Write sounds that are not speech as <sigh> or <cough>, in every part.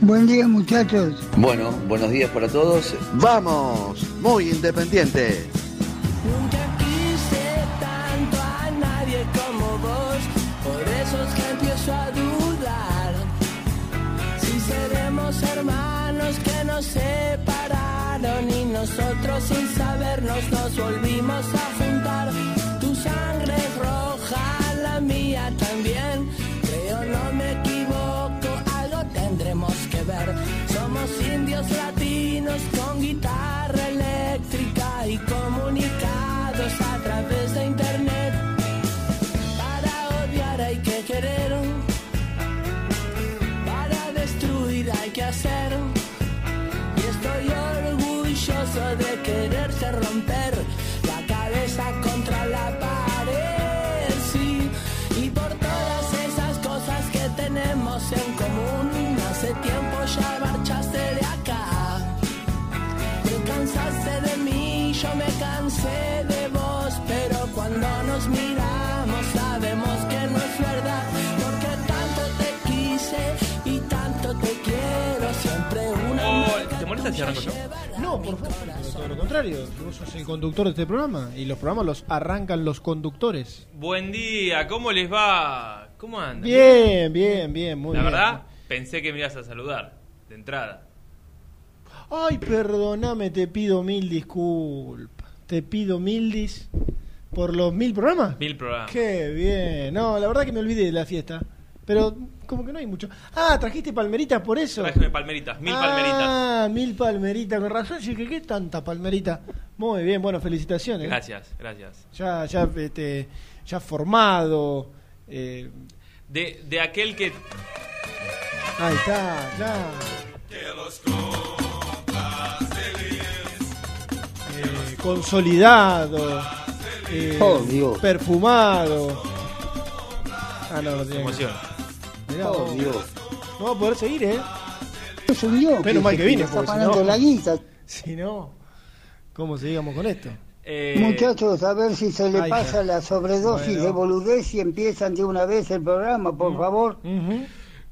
Buen día muchachos. Bueno, buenos días para todos. Vamos, muy independiente. No, por favor, todo lo contrario. Vos sos el conductor de este programa y los programas los arrancan los conductores. Buen día, ¿cómo les va? ¿Cómo andan? Bien, bien, bien, muy La bien. verdad, pensé que me ibas a saludar, de entrada. Ay, perdóname, te pido mil disculpas. Te pido mil dis por los mil programas. Mil programas. Qué bien. No, la verdad que me olvidé de la fiesta. Pero como que no hay mucho. Ah, trajiste palmeritas por eso. Trájeme palmeritas, mil ah, palmeritas. mil palmeritas, con razón. Yo dije, ¿qué tanta palmerita? Muy bien, bueno, felicitaciones. Gracias, gracias. Ya, ya, este, ya formado. eh, De, de aquel que... ahí está, ya. Eh, consolidado. eh, Oh, Dios. Perfumado. Ah, no, no tiene. Emoción. Mirá, Oh, vos. Dios. No va a poder seguir, ¿eh? Subió, Menos mal que vine, está si no- la guita. <laughs> Si no, ¿cómo seguíamos con esto? Eh, Muchachos, a ver si se le Ay, pasa la sobredosis Bueno. de boludez y empiezan de una vez el programa, por favor. Ujú.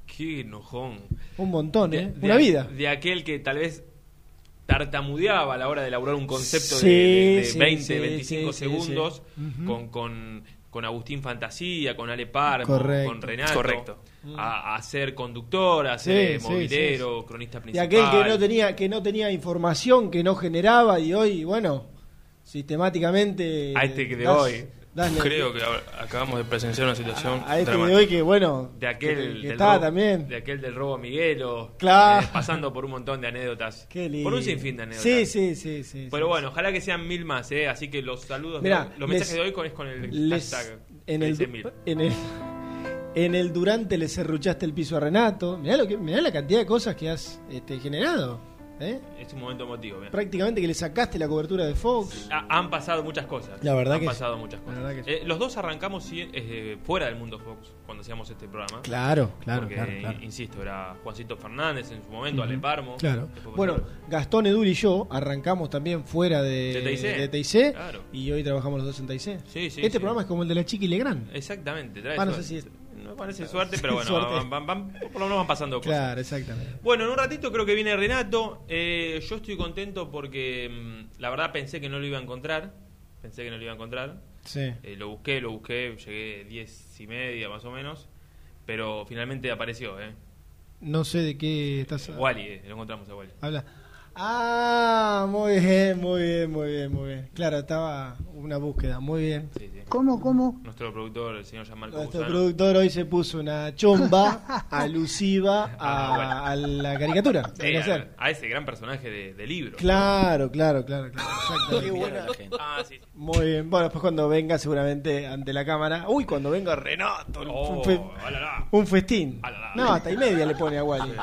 Qué enojón. Un montón, ¿eh? de- Una vida. De aquel que tal vez tartamudeaba a la hora de elaborar un concepto de- Sí, de, de sí, 20, sí, 25 sí, sí, segundos con, con Agustín Fantasía, con Ale Parmo, Correcto. con Renato. Correcto. A, a ser conductor, a ser Sí, eh, sí, movilero, cronista Y principal. aquel que no tenía que no tenía información, que no generaba y hoy, bueno, sistemáticamente A este que de das- hoy. Creo que acabamos de presenciar una situación a este de hoy que bueno, De aquel, que, que del está robo- también. de aquel del robo a Miguelo, Claro. eh, pasando por un montón de anécdotas. Qué lindo. Por un sinfín de anécdotas. Sí, sí, sí, sí. Pero sí, bueno, ojalá que sean mil más, ¿eh? Así que los saludos, Mirá, de los les- mensajes de hoy con, es con el Les- hashtag en el, 13.000. en el en el durante le serruchaste el piso a Renato. Mirá lo que mirá la cantidad de cosas que has este, generado. ¿Eh? Es un momento emotivo. bien. Prácticamente que le sacaste la cobertura de Fox. Ha- han pasado muchas cosas. La verdad han que pasado sí. muchas La cosas. verdad que sí. Eh, los dos arrancamos sí, eh, fuera del mundo Fox cuando hacíamos este programa. Claro, claro, Porque, claro, claro. insisto, era Juancito Fernández en su momento, Ale. Parmo. Claro. Después Bueno, Gastón, Edul y yo arrancamos también fuera de, De TIC. de TIC, Claro. y hoy trabajamos los dos en TIC. Sí, sí, este sí. programa es como el de la chica y Legrand. Exactamente. trae Ah, no sé si es- No parece suerte, pero <laughs> bueno, Suerte. van- van- van- por lo menos van pasando cosas. Claro, exactamente. Bueno, en un ratito creo que viene Renato. Eh, yo estoy contento porque mm, la verdad pensé que no lo iba a encontrar. Pensé que no lo iba a encontrar. Sí. Eh, lo busqué, lo busqué, llegué diez y media más o menos. Pero finalmente apareció, ¿eh? No sé de qué estás Wally, eh, lo encontramos a Wally. Habla. Ah, muy bien, muy bien, muy bien, muy bien. Claro, estaba una búsqueda, muy bien. Sí, sí. ¿Cómo, cómo? Nuestro productor, el señor Jamal Nuestro productor hoy se puso una chomba <laughs> alusiva Ah, bueno. a, la caricatura. Sí, a, ese gran personaje de, de libro. Claro, claro, claro, claro. Exacto. Qué buena la gente. Ah, sí. sí. Muy bien. Bueno, después cuando venga seguramente ante la cámara. Uy, cuando venga Renato. Oh, un, fe- alala. un festín. Alala. No, hasta y media le pone a Wally.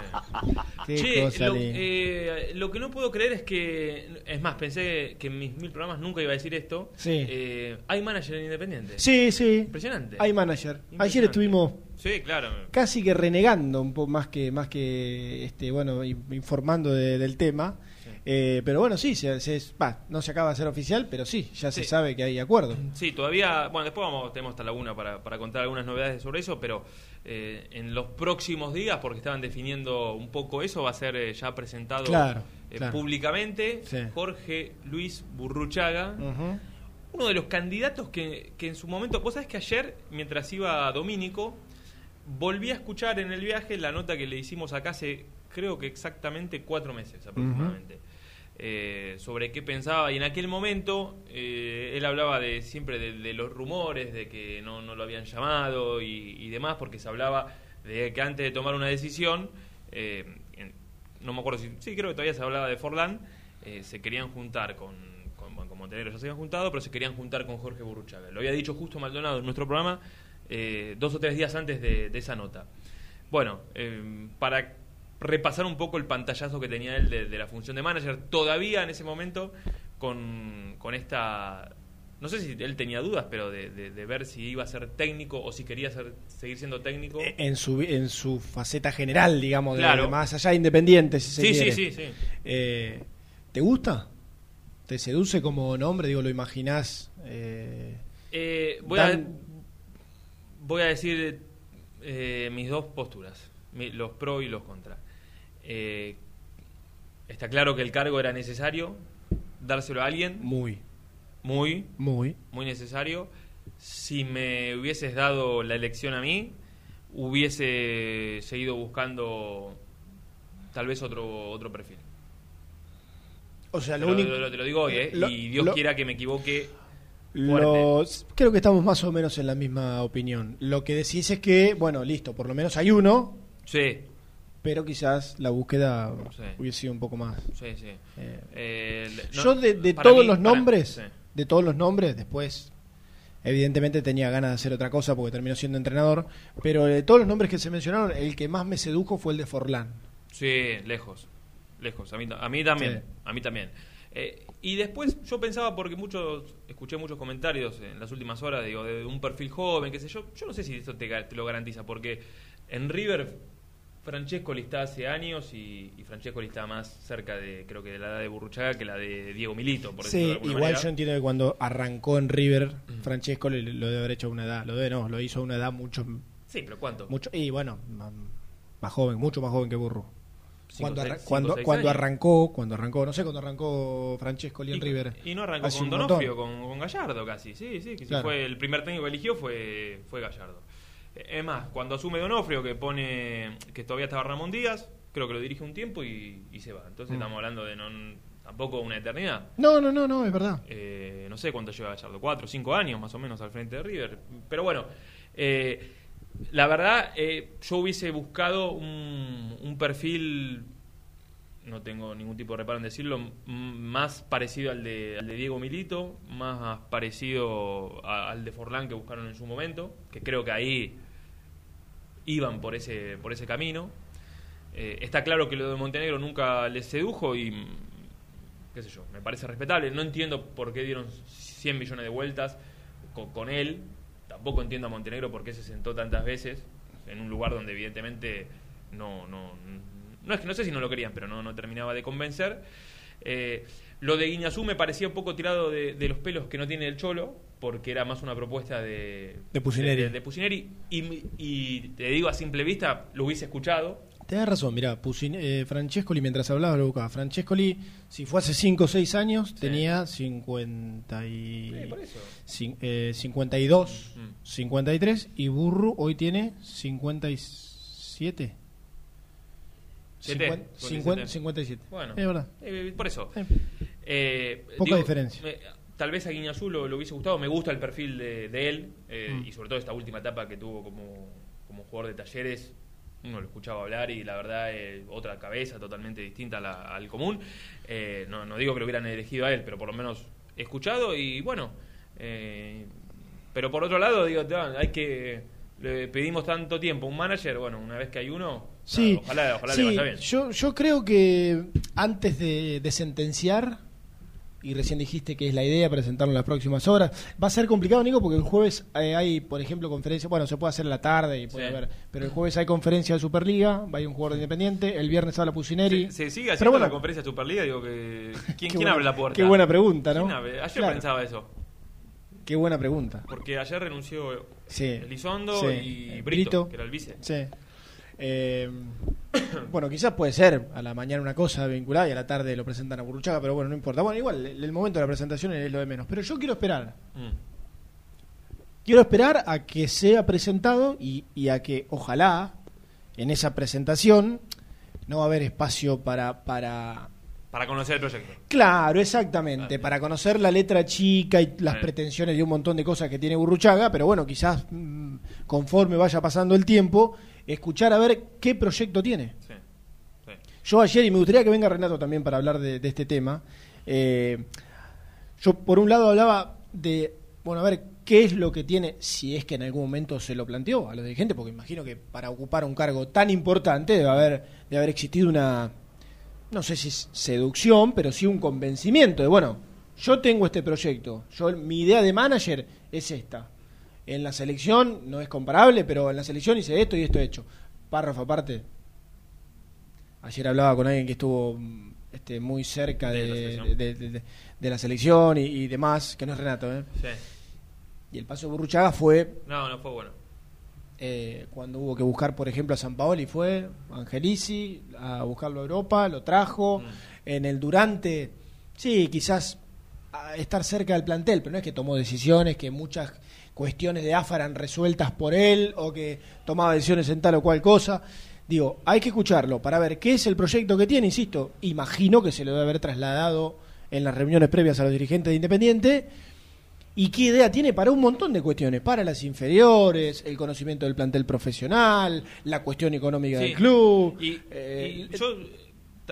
Che, lo, eh, lo que no puedo creer es que, es más, pensé que en mis mil programas nunca iba a decir esto. Sí. Eh, hay manager en Independiente. Sí, sí. Impresionante. Hay manager. Ayer estuvimos Sí, claro. casi que renegando un poco más que más que este bueno in- informando de- del tema Sí. Eh, pero bueno sí se, se- no se acaba de ser oficial pero sí ya se sabe que hay acuerdo Sí, todavía, bueno, después vamos, tenemos hasta la una para, para contar algunas novedades sobre eso, pero eh, en los próximos días, porque estaban definiendo un poco eso, va a ser eh, ya presentado Claro, eh, claro. públicamente Sí. Jorge Luis Burruchaga, uno de los candidatos que, que en su momento, vos sabés que ayer, mientras iba Domínico, volví a escuchar en el viaje la nota que le hicimos acá hace, creo que exactamente cuatro meses aproximadamente, eh, sobre qué pensaba. Y en aquel momento eh, él hablaba de siempre de, los rumores, de que no, no lo habían llamado y, demás, porque se hablaba de que antes de tomar una decisión, eh, no me acuerdo si, sí, creo que todavía se hablaba de Forlán, se querían juntar con, con, Montenegro, ya se habían juntado, pero se querían juntar con Jorge Burruchaga. Lo había dicho justo Maldonado en nuestro programa dos o tres días antes de, esa nota. Bueno, para repasar un poco el pantallazo que tenía él de, de la función de manager, todavía en ese momento con, con esta... No sé si él tenía dudas, pero de, de- de ver si iba a ser técnico o si quería ser, seguir siendo técnico. Eh, en su en su faceta general digamos de- Claro. de más allá independiente si se sí, sí, quiere. sí, sí. Eh, ¿te gusta? ¿te seduce como nombre? digo lo imaginás eh, Eh, voy, a, voy a decir eh, mis dos posturas, mi- los pro y los contra. Eh, está claro que el cargo era necesario, dárselo a alguien, muy muy, muy muy necesario. Si me hubieses dado la elección a mí, hubiese seguido buscando tal vez otro otro perfil. o sea lo lo, único lo- te lo digo hoy, ¿eh? lo- y Dios lo- quiera que me equivoque. Los, creo que estamos más o menos en la misma opinión. Lo que decís es que, bueno, listo, por lo menos hay uno, Sí, pero quizás la búsqueda Sí. hubiese sido un poco más. sí, sí. eh, Eh, no- Yo de, todos mí- los para- nombres, sí. de todos los nombres, después evidentemente tenía ganas de hacer otra cosa porque terminó siendo entrenador, pero de todos los nombres que se mencionaron, el que más me sedujo fue el de Forlán. Sí, lejos. Lejos. A mí, a mí también. Sí. A mí también. Eh, y después yo pensaba, porque muchos escuché muchos comentarios en las últimas horas, digo, de un perfil joven, qué sé yo. Yo no sé si esto te lo garantiza, porque en River Francesco está hace años y, y Francesco está más cerca de, creo que de la edad de Burruchaga que la de Diego Milito, por Sí, igual manera. yo entiendo que cuando arrancó en River, Francesco le- lo debe haber hecho a una edad, lo debe no, lo hizo a una edad mucho, Sí, pero ¿cuánto? mucho y bueno, más, más joven, mucho más joven que Burro. Cinco, Cuando, arra- cinco, cuando, cuando arrancó, cuando arrancó, no sé cuándo arrancó Francesco en Y, River. y no arrancó con. Donofrio, con, con Gallardo casi. Sí, sí, que fue el primer técnico que eligió fue, fue Gallardo. Es más, cuando asume Donofrio, que pone que todavía estaba Ramón Díaz, creo que lo dirige un tiempo y, y se va. Entonces Mm. estamos hablando de no, tampoco una eternidad. No, no, no, no, es verdad. Eh, no sé cuánto lleva Gallardo, cuatro, cinco años más o menos al frente de River. Pero bueno, eh, la verdad, eh, yo hubiese buscado un, un perfil, no tengo ningún tipo de reparo en decirlo, más parecido al de, al de Diego Milito, más parecido a- al de Forlán que buscaron en su momento, que creo que ahí iban por ese, por ese camino. Eh, está claro que lo de Montenegro nunca les sedujo y, qué sé yo, me parece respetable. No entiendo por qué dieron 100 millones de vueltas con, con él. Tampoco entiendo a Montenegro por qué se sentó tantas veces en un lugar donde evidentemente no, no, no es que no sé si no lo querían, pero no, no terminaba de convencer. Eh, lo de Guiñazú me parecía un poco tirado de los pelos que no tiene el Cholo, porque era más una propuesta de, De Pusineri. de- de Pusineri. Y, y te digo a simple vista, lo hubiese escuchado. Tenés razón, mira, Francescoli, mientras hablaba, lo buscaba. Francescoli, si fue hace 5 o 6 años, tenía 50 y, Sí, por eso. cin- eh, 52, Mm. 53, y Burru hoy tiene 57. Siete, Cincuen- 57. cincuen- 57. Bueno, Es verdad. eh, por eso. Eh, Eh, Poca diferencia. Tal vez a Guiñazú lo, lo hubiese gustado. Me gusta el perfil de, de él eh, Mm. y sobre todo esta última etapa que tuvo como, como jugador de talleres. Uno lo escuchaba hablar y la verdad eh, otra cabeza totalmente distinta a la- al común. Eh, no, no digo que lo hubieran elegido a él, pero por lo menos he escuchado y bueno. pero por otro lado, digo, ta, hay que. Le pedimos tanto tiempo a un manager, bueno, una vez que hay uno, Sí, nada, ojalá, ojalá sí, le vaya bien. Yo, yo creo que antes de, de sentenciar, y recién dijiste que es la idea presentarlo en las próximas horas, va a ser complicado, Nico, porque el jueves eh, hay, por ejemplo, conferencia, bueno, se puede hacer en la tarde y puede Sí. haber, pero el jueves hay conferencia de Superliga, va a ir un jugador de Independiente, el viernes habla Pusineri. Se, se sigue Pero haciendo bueno, la conferencia de Superliga, digo que... ¿Quién, <laughs> Qué quién buena- abre la puerta? qué buena pregunta, ¿no? Ayer Claro. pensaba eso, Qué buena pregunta. porque ayer renunció Sí. Elizondo Sí. y Eh, Brito, Brito. que era el vice. Sí. Eh, <coughs> bueno, quizás puede ser a la mañana una cosa vinculada y a la tarde lo presentan a Burruchaga, pero bueno, no importa. Bueno, igual el, el momento de la presentación es lo de menos. Pero yo quiero esperar. Mm. Quiero esperar a que sea presentado y, y a que, ojalá, en esa presentación no va a haber espacio para, para Para conocer el proyecto. Claro, exactamente, para conocer la letra chica y las pretensiones de un montón de cosas que tiene Burruchaga, pero bueno, quizás mm, conforme vaya pasando el tiempo, escuchar a ver qué proyecto tiene. Sí. sí. Yo ayer, y me gustaría que venga Renato también para hablar de, de este tema, eh, yo por un lado hablaba de, bueno, a ver, qué es lo que tiene, si es que en algún momento se lo planteó a los dirigentes, porque imagino que para ocupar un cargo tan importante debe haber, debe haber existido una, no sé si es seducción, pero sí un convencimiento de, bueno, yo tengo este proyecto, yo mi idea de manager es esta. En la selección no es comparable, pero en la selección hice esto y esto he hecho. Párrafo aparte. Ayer hablaba con alguien que estuvo mm, este, muy cerca De la selección. de- de- de- de la selección y, y demás, que no es Renato, ¿eh? Sí. Y el paso de Burruchaga fue No, no fue bueno. eh, cuando hubo que buscar, por ejemplo, a San Paoli, fue Angelici a buscarlo a Europa, lo trajo. Mm. En el Durante, sí, quizás a estar cerca del plantel, pero no es que tomó decisiones, que muchas cuestiones de AFA eran resueltas por él o que tomaba decisiones en tal o cual cosa. Digo, hay que escucharlo para ver qué es el proyecto que tiene, insisto, imagino que se lo debe haber trasladado en las reuniones previas a los dirigentes de Independiente y qué idea tiene para un montón de cuestiones, para las inferiores, el conocimiento del plantel profesional, la cuestión económica Sí. del club. Y, eh, y yo,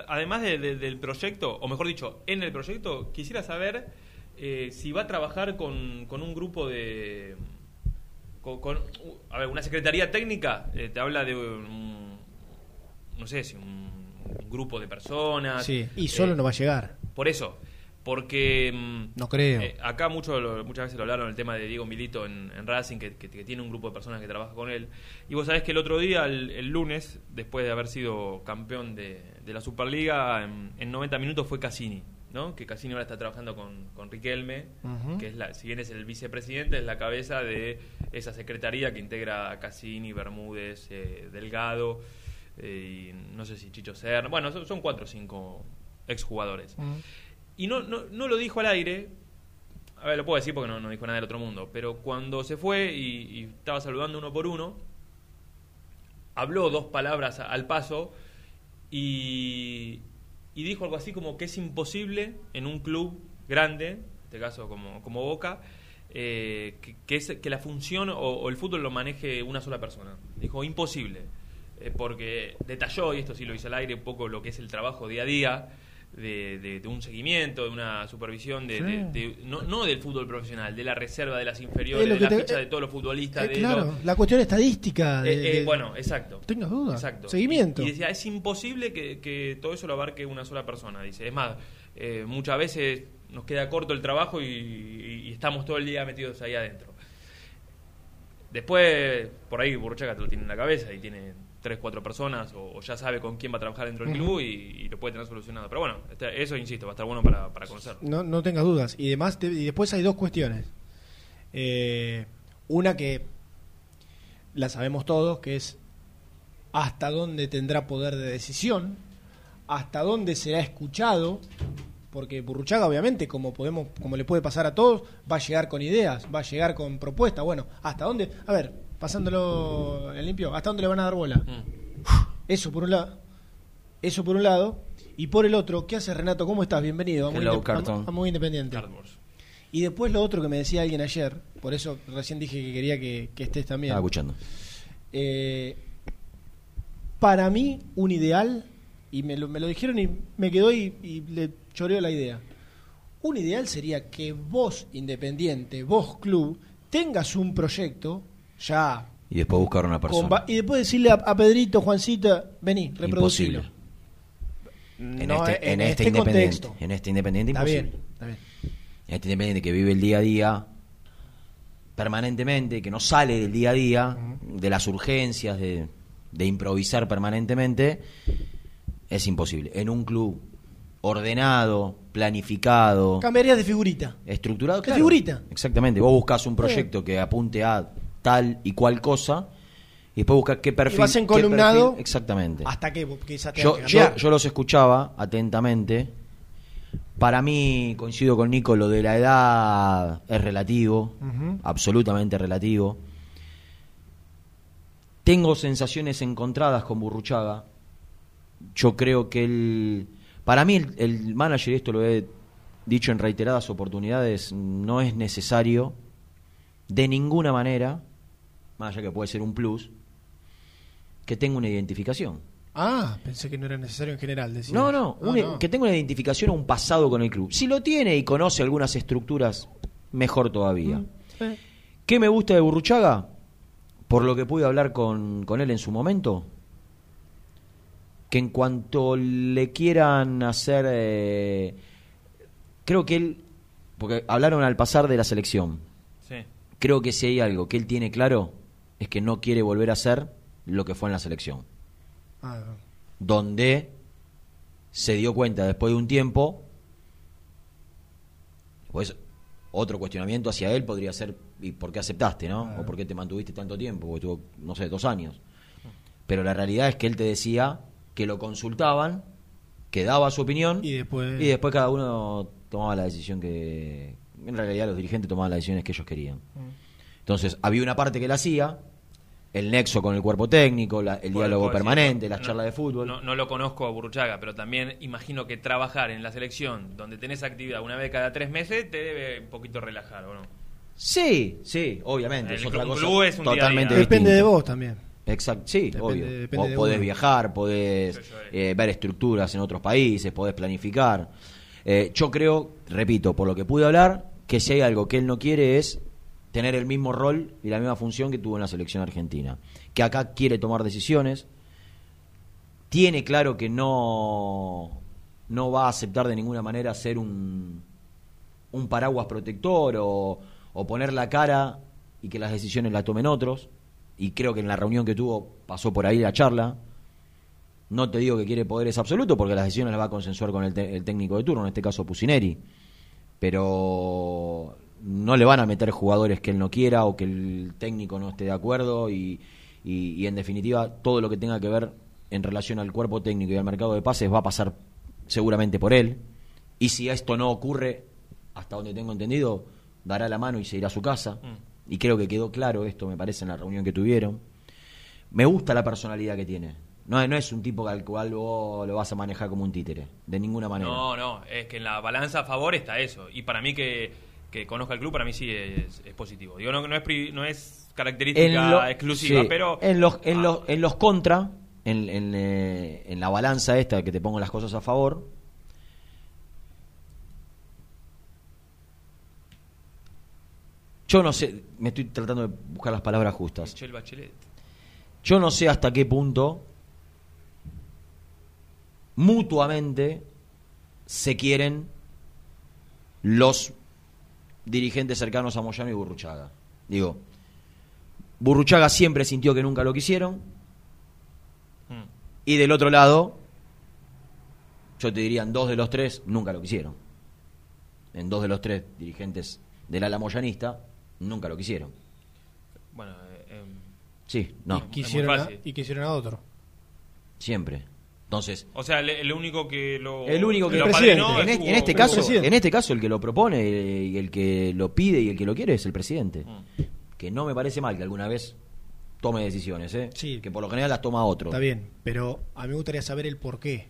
además de- de- del proyecto, o mejor dicho, en el proyecto, quisiera saber eh, si va a trabajar con, con un grupo de... Con, con- uh, a ver, una secretaría técnica eh, te habla de un... No sé si un, un grupo de personas. sí, y solo eh, no va a llegar. Por eso, porque... mm, No creo. eh, acá mucho, lo- muchas veces lo hablaron el tema de Diego Milito en, en Racing, que, que- que tiene un grupo de personas que trabaja con él. Y vos sabés que el otro día, el, el lunes, después de haber sido campeón de, de la Superliga, en, en 90 minutos fue Cassini. ¿No? Que Cassini ahora está trabajando con, con Riquelme, que es la, si bien es el vicepresidente, es la cabeza de esa secretaría que integra a Cassini, Bermúdez, eh, Delgado, eh, y no sé si Chicho Serna. Bueno, son, son cuatro o cinco exjugadores. Y no, no, no lo dijo al aire. A ver, lo puedo decir porque no, no dijo nada del otro mundo. Pero cuando se fue y, y estaba saludando uno por uno, habló dos palabras al paso y, y dijo algo así como que es imposible en un club grande, en este caso como, como Boca, eh, que, que que la función o, o el fútbol lo maneje una sola persona. Dijo imposible. Eh, porque detalló, y esto sí lo hizo al aire, un poco lo que es el trabajo día a día, de, de- de un seguimiento, de una supervisión, de, de- de- no, no del fútbol profesional, de la reserva, de las inferiores, de la te- ficha eh, de todos los futbolistas. Eh, de claro, los- la cuestión estadística. de- eh, eh, bueno, exacto. Tengas duda. Exacto. Seguimiento. Y, y decía, es imposible que, que todo eso lo abarque una sola persona. Dice, es más, eh, muchas veces nos queda corto el trabajo y, y- y estamos todo el día metidos ahí adentro. Después, por ahí Burruchaga te lo tiene en la cabeza y tiene tres, cuatro personas o, o ya sabe con quién va a trabajar dentro del club y, y lo puede tener solucionado. Pero bueno, este- eso, insisto, va a estar bueno para, para conocerlo. No, no tengas dudas. Y, demás, te- y después hay dos cuestiones. Eh, una que la sabemos todos, que es hasta dónde tendrá poder de decisión, hasta dónde será escuchado, porque Burruchaga obviamente, como podemos, como le puede pasar a todos, va a llegar con ideas, va a llegar con propuestas. Bueno, hasta dónde, a ver, pasándolo en limpio, hasta dónde le van a dar bola. Mm. Eso por un lado. Eso por un lado. Y por el otro, ¿qué hace Renato? ¿Cómo estás? Bienvenido. a Muy, Hello, Inde- a- Carton. a Muy Independiente. Cardboards. Y después lo otro que me decía alguien ayer, por eso recién dije que quería que, que estés también. Estaba escuchando. Eh, para mí, un ideal, y me lo, me lo dijeron y me quedó y, y le choreo la idea. Un ideal sería que vos, Independiente, vos, club, tengas un proyecto ya Y después buscar una con persona. y después decirle a, a Pedrito, Juancita, vení, reproducilo. Imposible. En, No, este, en en este este independiente. contexto. En este independiente Está imposible. bien, está bien. En este independiente que vive el día a día permanentemente, que no sale del día a día, de las urgencias, de, de improvisar permanentemente, es imposible. En un club ordenado, planificado, Cambiarías de figurita. estructurado. De claro. figurita. Exactamente. Vos buscas un proyecto que apunte a tal y cual cosa y después buscas qué perfil. y vas qué encolumnado perfil- Exactamente. hasta que quizás te Yo, yo, yo los escuchaba atentamente. Para mí, coincido con Nico, lo de la edad es relativo, absolutamente relativo. Tengo sensaciones encontradas con Burruchaga. Yo creo que él. Para mí, el, el manager, y esto lo he dicho en reiteradas oportunidades, no es necesario de ninguna manera, más allá que puede ser un plus, que tenga una identificación. Ah, pensé que no era necesario en general. decías. No, no, Ah, un- no. que tenga una identificación o un pasado con el club. Si lo tiene y conoce algunas estructuras, mejor todavía. Eh, ¿Qué me gusta de Burruchaga? Por lo que pude hablar con, con él en su momento, que en cuanto le quieran hacer... eh, creo que él... Porque hablaron al pasar de la selección. Sí. Creo que si hay algo que él tiene claro, es que no quiere volver a ser lo que fue en la selección ah, donde se dio cuenta después de un tiempo, pues otro cuestionamiento hacia él podría ser, ¿y por qué aceptaste, no? O por qué te mantuviste tanto tiempo, porque tuvo, no sé, dos años. Pero la realidad es que él te decía que lo consultaban, que daba su opinión, Y después- y después cada uno tomaba la decisión que... En realidad los dirigentes tomaban las decisiones que ellos querían. Entonces, había una parte que la hacía, el nexo con el cuerpo técnico, la- el diálogo permanente, no, las no, charlas de fútbol. No, no lo conozco a Burruchaga, pero también imagino que trabajar en la selección, donde tenés actividad una vez cada tres meses, te debe un poquito relajar, ¿o no? Sí, sí, obviamente. El es otra club cosa es un totalmente día. Depende de vos también. Exacto, sí, Depende- obvio. depende de podés uno. viajar, podés eh, ver estructuras en otros países, podés planificar. Eh, yo creo, repito, por lo que pude hablar, que si hay algo que él no quiere es tener el mismo rol y la misma función que tuvo en la selección argentina. Que acá quiere tomar decisiones, tiene claro que no, no va a aceptar de ninguna manera ser un, un paraguas protector o, poner la cara y que las decisiones las tomen otros. Y creo que en la reunión que tuvo pasó por ahí la charla. No te digo que quiere poderes absolutos porque las decisiones las va a consensuar con el, el técnico de turno, en este caso Pusineri. Pero no le van a meter jugadores que él no quiera o que el técnico no esté de acuerdo y, y- y en definitiva todo lo que tenga que ver en relación al cuerpo técnico y al mercado de pases va a pasar seguramente por él. Y si esto no ocurre, hasta donde tengo entendido, dará la mano y se irá a su casa. Y creo que quedó claro esto, me parece, en la reunión que tuvieron. Me gusta la personalidad que tiene. No, no es un tipo al cual vos lo vas a manejar como un títere, de ninguna manera. No, no, es que en la balanza a favor está eso. Y para mí que, que conozca el club para mí sí es, positivo. Digo, no, no, es, no es característica exclusiva, pero... En los, en, ah. los, en los contra, en, eh, en, la balanza esta que te pongo las cosas a favor, Yo no sé, me estoy tratando de buscar las palabras justas. Yo no sé hasta qué punto mutuamente se quieren los dirigentes cercanos a Moyano y Burruchaga. Digo, Burruchaga siempre sintió que nunca lo quisieron Mm. y del otro lado, yo te diría, en dos de los tres nunca lo quisieron. En dos de los tres dirigentes del ala moyanista nunca lo quisieron. Bueno, eh, em, Sí, no, muy Quisieron a- y quisieron a otro. siempre. Entonces, o sea, el, el único que lo. El único que El lo en, es este, en este caso, presidente. en este caso el que lo propone y el que lo pide y el que lo quiere es el presidente. Mm. Que no me parece mal que alguna vez tome decisiones, ¿eh? Sí. que por lo general las toma otro. Está bien, pero a mí me gustaría saber el por qué.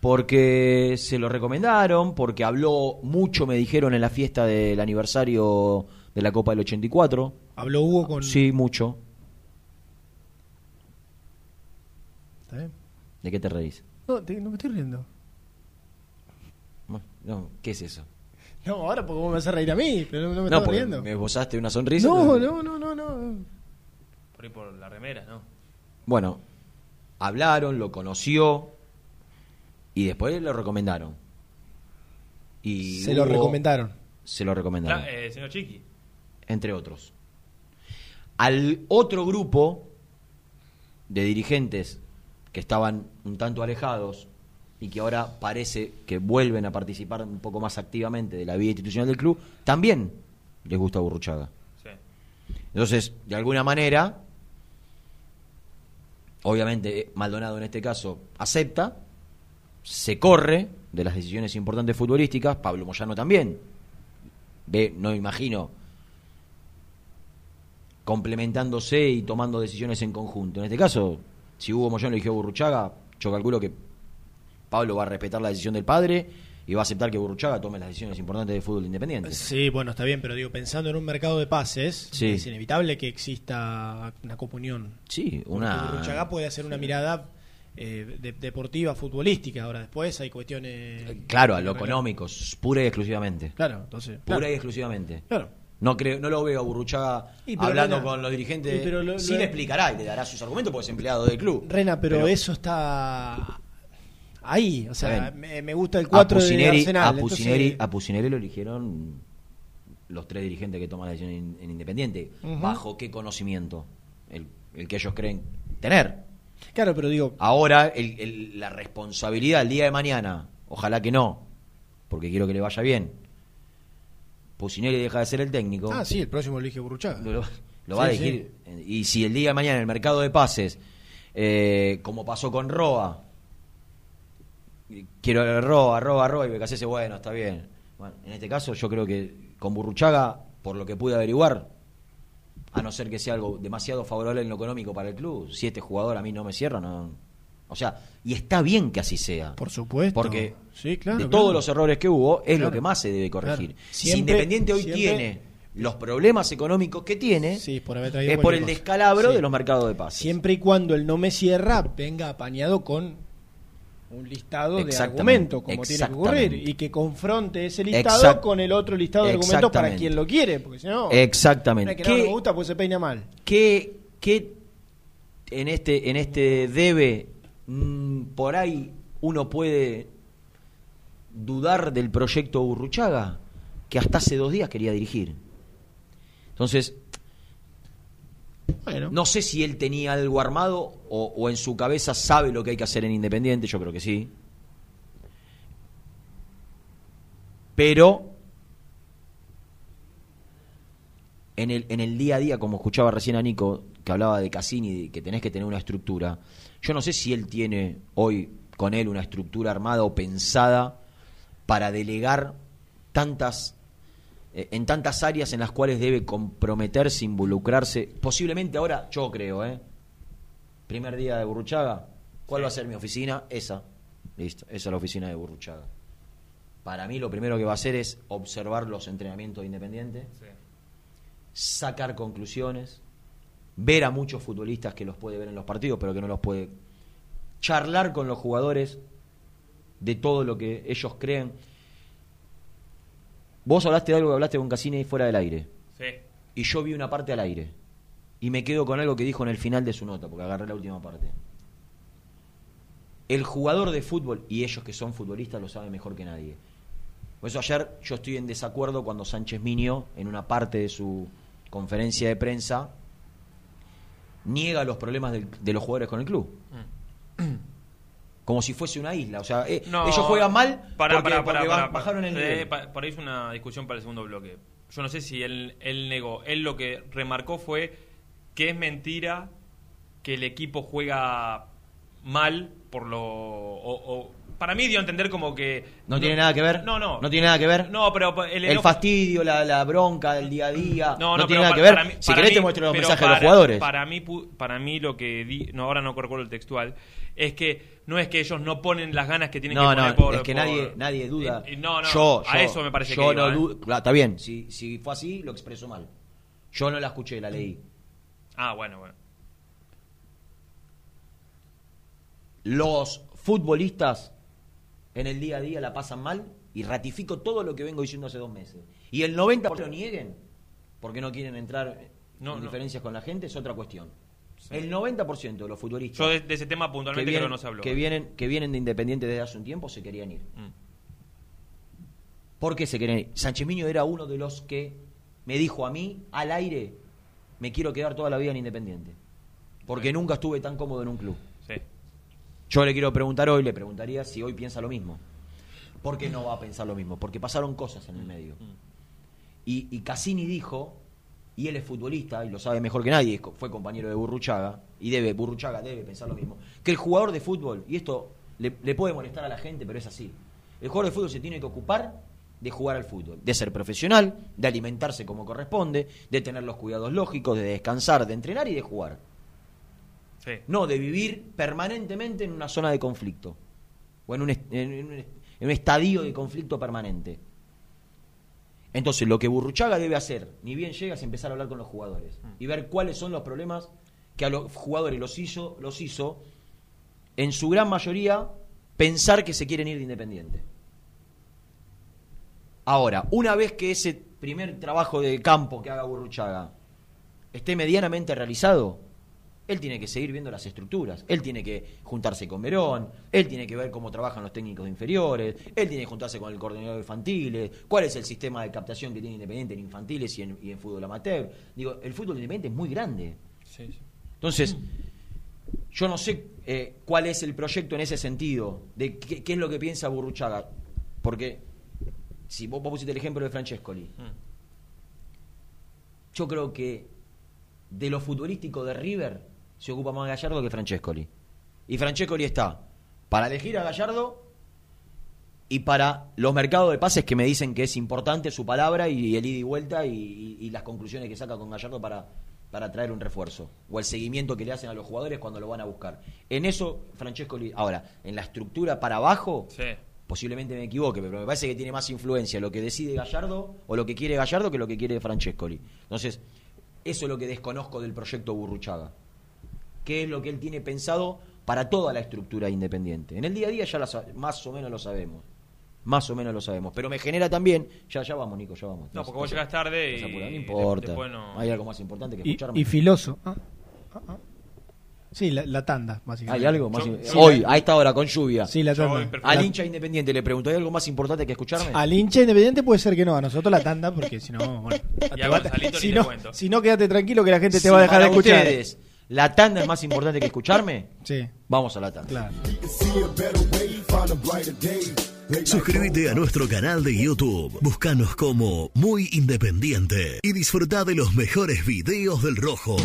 Porque se lo recomendaron, porque habló mucho, me dijeron en la fiesta del aniversario de la Copa del 84. Habló Hugo con... Sí, mucho. ¿Está bien? ¿De qué te reís? No, te- no me estoy riendo. Bueno, No, ¿qué es eso? No, ahora porque vos me haces reír a mí, pero no, no me No, estaba porque riendo. me esbozaste una sonrisa. No, no, no, no, no. Por ahí por la remera, ¿no? Bueno, hablaron, lo conoció y después lo recomendaron. Y Se lo hubo- recomendaron. Se lo recomendaron. Eh, señor Chiqui. entre otros. Al otro grupo de dirigentes que estaban un tanto alejados y que ahora parece que vuelven a participar un poco más activamente de la vida institucional del club, también les gusta Burruchaga. Sí. Entonces, de alguna manera, obviamente eh, Maldonado en este caso acepta, se corre de las decisiones importantes futbolísticas, Pablo Moyano también. Ve, no imagino complementándose y tomando decisiones en conjunto. En este caso, si Hugo Moyano eligió a Burruchaga, yo calculo que Pablo va a respetar la decisión del padre y va a aceptar que Burruchaga tome las decisiones importantes del fútbol independiente. Sí, bueno, está bien, pero digo, pensando en un mercado de pases, Sí. es inevitable que exista una comunión. Sí, Porque una... Burruchaga puede hacer una mirada eh, de- deportiva, futbolística. Ahora, después hay cuestiones. Claro, a lo económico, pura y exclusivamente. Claro, entonces. Pura claro. y exclusivamente. Claro. No creo, no lo veo a Burruchaga Y, hablando Rena, con los dirigentes. pero lo- sí lo- le explicará y le dará sus argumentos porque es empleado del club. Rena, pero, Pero- eso está ahí. O sea, me, me gusta el A 4 de Arsenal. a, entonces- a Pusineri lo eligieron los tres dirigentes que toman la decisión en, en Independiente. ¿Bajo qué conocimiento? El, el que ellos creen tener. Claro, pero digo, Ahora, el- el- la responsabilidad el día de mañana, ojalá que no, porque quiero que le vaya bien. Pusineri deja de ser el técnico. ah, sí, el próximo elige Burruchaga. lo, lo va a Sí, elegir. Y si el día de mañana en el mercado de pases, eh, como pasó con Roa, quiero Roa, Roa, Roa, y Becasese, bueno, está bien. Bueno, en este caso yo creo que con Burruchaga, por lo que pude averiguar, a no ser que sea algo demasiado favorable en lo económico para el club, si este jugador a mí no me cierra, no. O sea, y está bien que así sea. Por supuesto. Porque sí, claro, de claro. todos los errores que hubo, es Claro. lo que más se debe corregir. Si Independiente hoy siempre- tiene los problemas económicos que tiene, Sí, por haber traído es por el cosa. descalabro Sí. de los mercados de pases. Siempre y cuando el no me cierra venga apañado con un listado de argumentos, como tiene que ocurrir, y que confronte ese listado Exact- con el otro listado de argumentos para quien lo quiere, porque si no, Exactamente. que no, no ¿Qué- me gusta, pues se peina mal. ¿Qué, qué en este en este debe mm, por ahí uno puede dudar del proyecto Burruchaga que hasta hace dos días quería dirigir? Entonces, Bueno, no sé si él tenía algo armado o, o en su cabeza sabe lo que hay que hacer en Independiente, yo creo que sí. Pero en el, en el día a día, como escuchaba recién a Nico, que hablaba de Cassini, que tenés que tener una estructura, yo no sé si él tiene hoy con él una estructura armada o pensada para delegar tantas eh, en tantas áreas en las cuales debe comprometerse, involucrarse. Posiblemente ahora, yo creo, ¿eh? Primer día de Burruchaga, ¿cuál va a ser mi oficina? Esa. Listo, esa es la oficina de Burruchaga. Para mí lo primero que va a hacer es observar los entrenamientos de Independiente, Sí. sacar conclusiones, ver a muchos futbolistas que los puede ver en los partidos, pero que no los puede charlar con los jugadores de todo lo que ellos creen. Vos hablaste de algo que hablaste con Cassini fuera del aire. Sí. y yo vi una parte al aire. Y me quedo con algo que dijo en el final de su nota, porque agarré la última parte. El jugador de fútbol, y ellos que son futbolistas lo saben mejor que nadie. Por eso ayer yo estoy en desacuerdo cuando Sánchez Miño, en una parte de su conferencia de prensa, niega los problemas de los jugadores con el club. Como si fuese una isla. O sea, eh, No, ellos juegan mal pará, porque, pará, ba- bajaron el pará. nivel. Eh, por ahí es una discusión para el segundo bloque. Yo no sé si él, él negó. Él lo que remarcó fue que es mentira que el equipo juega mal por lo... o- o- para mí dio a entender como que... ¿No tiene nada que ver? No, no. ¿No tiene nada que ver? No, pero el, fastidio, la, la bronca del día a día. No, No, no, tiene nada que ver. para mí- si para querés mí- te muestro los mensajes de los jugadores. Para mí, para mí lo que di, no, ahora no recuerdo el textual, es que no es que ellos no ponen las ganas que tienen no, que poner no, por... es que por- nadie, nadie duda. No, no, yo, a yo- eso me parece yo que no iba, ¿eh? Claro, Está bien, si, si fue así, lo expresó mal. Yo no la escuché, la leí. Ah, bueno, bueno. Los futbolistas en el día a día la pasan mal y ratifico todo lo que vengo diciendo hace dos meses. Y el 90% lo nieguen porque no quieren entrar No, en no. diferencias con la gente es otra cuestión. El 90% de los futbolistas Yo de, de ese tema que puntualmente vienen, creo que no se habló. que vienen que vienen de Independiente desde hace un tiempo se querían ir. Mm. ¿Por qué se querían ir? Sánchez Miño era uno de los que me dijo a mí al aire me quiero quedar toda la vida en Independiente. Porque nunca estuve tan cómodo en un club. Yo le quiero preguntar hoy, le preguntaría si hoy piensa lo mismo. ¿Por qué no va a pensar lo mismo? Porque pasaron cosas en el medio. Y, y Cassini dijo, y él es futbolista, y lo sabe mejor que nadie, fue compañero de Burruchaga, y debe, Burruchaga debe pensar lo mismo, que el jugador de fútbol, y esto le, le puede molestar a la gente, pero es así, el jugador de fútbol se tiene que ocupar de jugar al fútbol, de ser profesional, de alimentarse como corresponde, de tener los cuidados lógicos, de descansar, de entrenar y de jugar. Sí. No de vivir permanentemente en una zona de conflicto. O en un, est- en un est- en un estadio de conflicto permanente. Entonces, lo que Burruchaga debe hacer, ni bien llega, es empezar a hablar con los jugadores. Y ver cuáles son los problemas que a los jugadores los hizo, los hizo, en su gran mayoría, pensar que se quieren ir de Independiente. Ahora, una vez que ese primer trabajo de campo que haga Burruchaga esté medianamente realizado, él tiene que seguir viendo las estructuras, él tiene que juntarse con Verón, él tiene que ver cómo trabajan los técnicos de inferiores, él tiene que juntarse con el coordinador de infantiles, cuál es el sistema de captación que tiene Independiente en infantiles y en, y en fútbol amateur. Digo, el fútbol independiente es muy grande. Sí, sí. Entonces, yo no sé eh, cuál es el proyecto en ese sentido, de qué, qué es lo que piensa Burruchaga, porque si vos, vos pusiste el ejemplo de Francescoli, Mm. yo creo que de lo futbolístico de River se ocupa más Gallardo que Francescoli. Y Francescoli está para elegir a Gallardo y para los mercados de pases que me dicen que es importante su palabra y el ida y vuelta y, las conclusiones que saca con Gallardo para, para traer un refuerzo. O el seguimiento que le hacen a los jugadores cuando lo van a buscar. En eso, Francescoli. Ahora, en la estructura para abajo, Sí. posiblemente me equivoque, pero me parece que tiene más influencia lo que decide Gallardo o lo que quiere Gallardo que lo que quiere Francescoli. Entonces, eso es lo que desconozco del proyecto Burruchaga. ¿Qué es lo que él tiene pensado para toda la estructura independiente? En el día a día ya la más o menos lo sabemos. Más o menos lo sabemos. Pero me genera también. Ya, ya vamos, Nico, ya vamos. No, porque vos llegás tarde y No importa. después no- Hay algo más importante que Y, escucharme. y filoso. Ah, ah, ah. Sí, la, la tanda, básicamente. ¿Hay algo más? Yo- sí, Hoy, la- a esta hora, con lluvia. Sí, la tanda. Al hincha independiente le pregunto, ¿hay algo más importante que escucharme? Al hincha independiente puede ser que no, a nosotros la tanda, porque si no, <laughs> bueno. Y a Gonzalito si, te no si no, quédate tranquilo que la gente te Si va a dejar de escuchar. ustedes la tanda es más importante que escucharme, <laughs> Sí, vamos a la tanda. claro. Suscríbete a nuestro canal de YouTube. Búscanos como Muy Independiente y disfruta de los mejores videos del Rojo.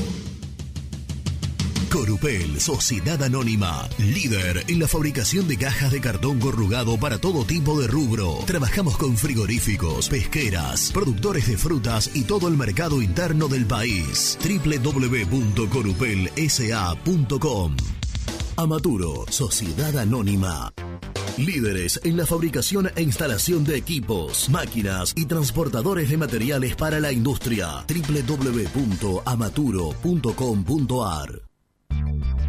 Corupel, Sociedad Anónima, líder en la fabricación de cajas de cartón corrugado para todo tipo de rubro. Trabajamos con frigoríficos, pesqueras, productores de frutas y todo el mercado interno del país. www.corupelsa.com Amaturo, Sociedad Anónima. Líderes en la fabricación e instalación de equipos, máquinas y transportadores de materiales para la industria. www.amaturo.com.ar Thank you.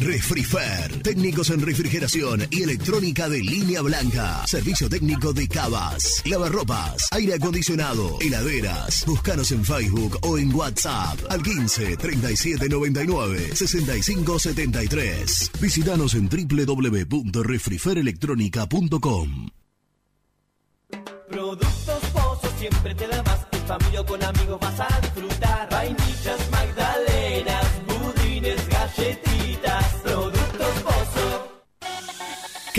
Refrifer, técnicos en refrigeración y electrónica de línea blanca. Servicio técnico de cavas, lavarropas, aire acondicionado, heladeras. Búscanos en Facebook o en WhatsApp al 15 37 99 65 73. Visítanos en www.refriferelectronica.com. Productos Pozos siempre te da más. En familia con amigos vas a disfrutar. Vainillas, magdalenas,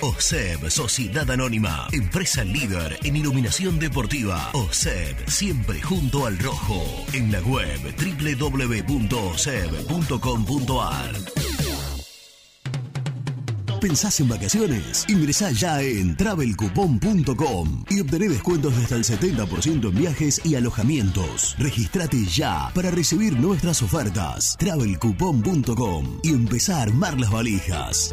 OSEB, Sociedad Anónima, empresa líder en iluminación deportiva. OSEB, siempre junto al rojo. En la web www.oseb.com.ar. ¿Pensás en vacaciones? Ingresá ya en travelcoupon.com y obtené descuentos de hasta el 70% en viajes y alojamientos. Registrate ya para recibir nuestras ofertas. travelcoupon.com y empezá a armar las valijas.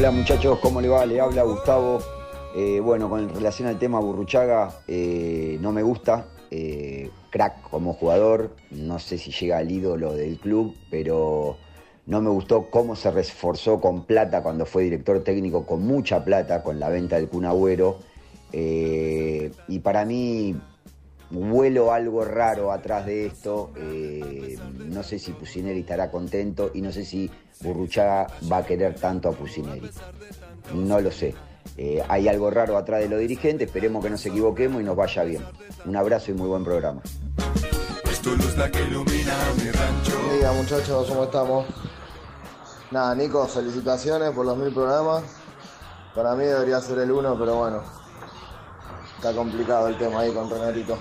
Hola muchachos, ¿cómo le va? Le habla Gustavo. Eh, bueno, con relación al tema Burruchaga, eh, no me gusta. eh, crack como jugador, no sé si llega al ídolo del club, pero no me gustó cómo se reforzó con plata cuando fue director técnico, con mucha plata, con la venta del Kun Agüero. Y para mí huelo algo raro atrás de esto. no sé si Pusineri estará contento y no sé si Burruchaga va a querer tanto a Pusineri. No lo sé. Eh, hay algo raro atrás de los dirigentes, esperemos que nos equivoquemos y nos vaya bien. Un abrazo y muy buen programa. Es tu luz la que ilumina mi rancho. Diga muchachos, ¿cómo estamos? Nada, Nico, felicitaciones por los mil programas. Para mí debería ser el uno, pero bueno. Está complicado el tema ahí con Renatito.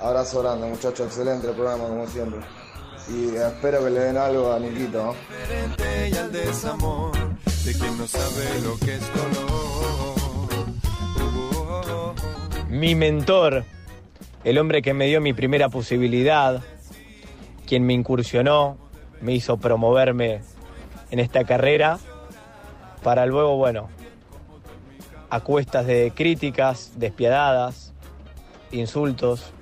Abrazo grande, muchachos, excelente el programa como siempre. Y espero que le den algo a Niquito. ¿no? Diferente y al desamor de quien no sabe lo que es dolor. Mi mentor, el hombre que me dio mi primera posibilidad, quien me incursionó, me hizo promoverme en esta carrera, para luego, bueno, a cuestas de críticas despiadadas, insultos,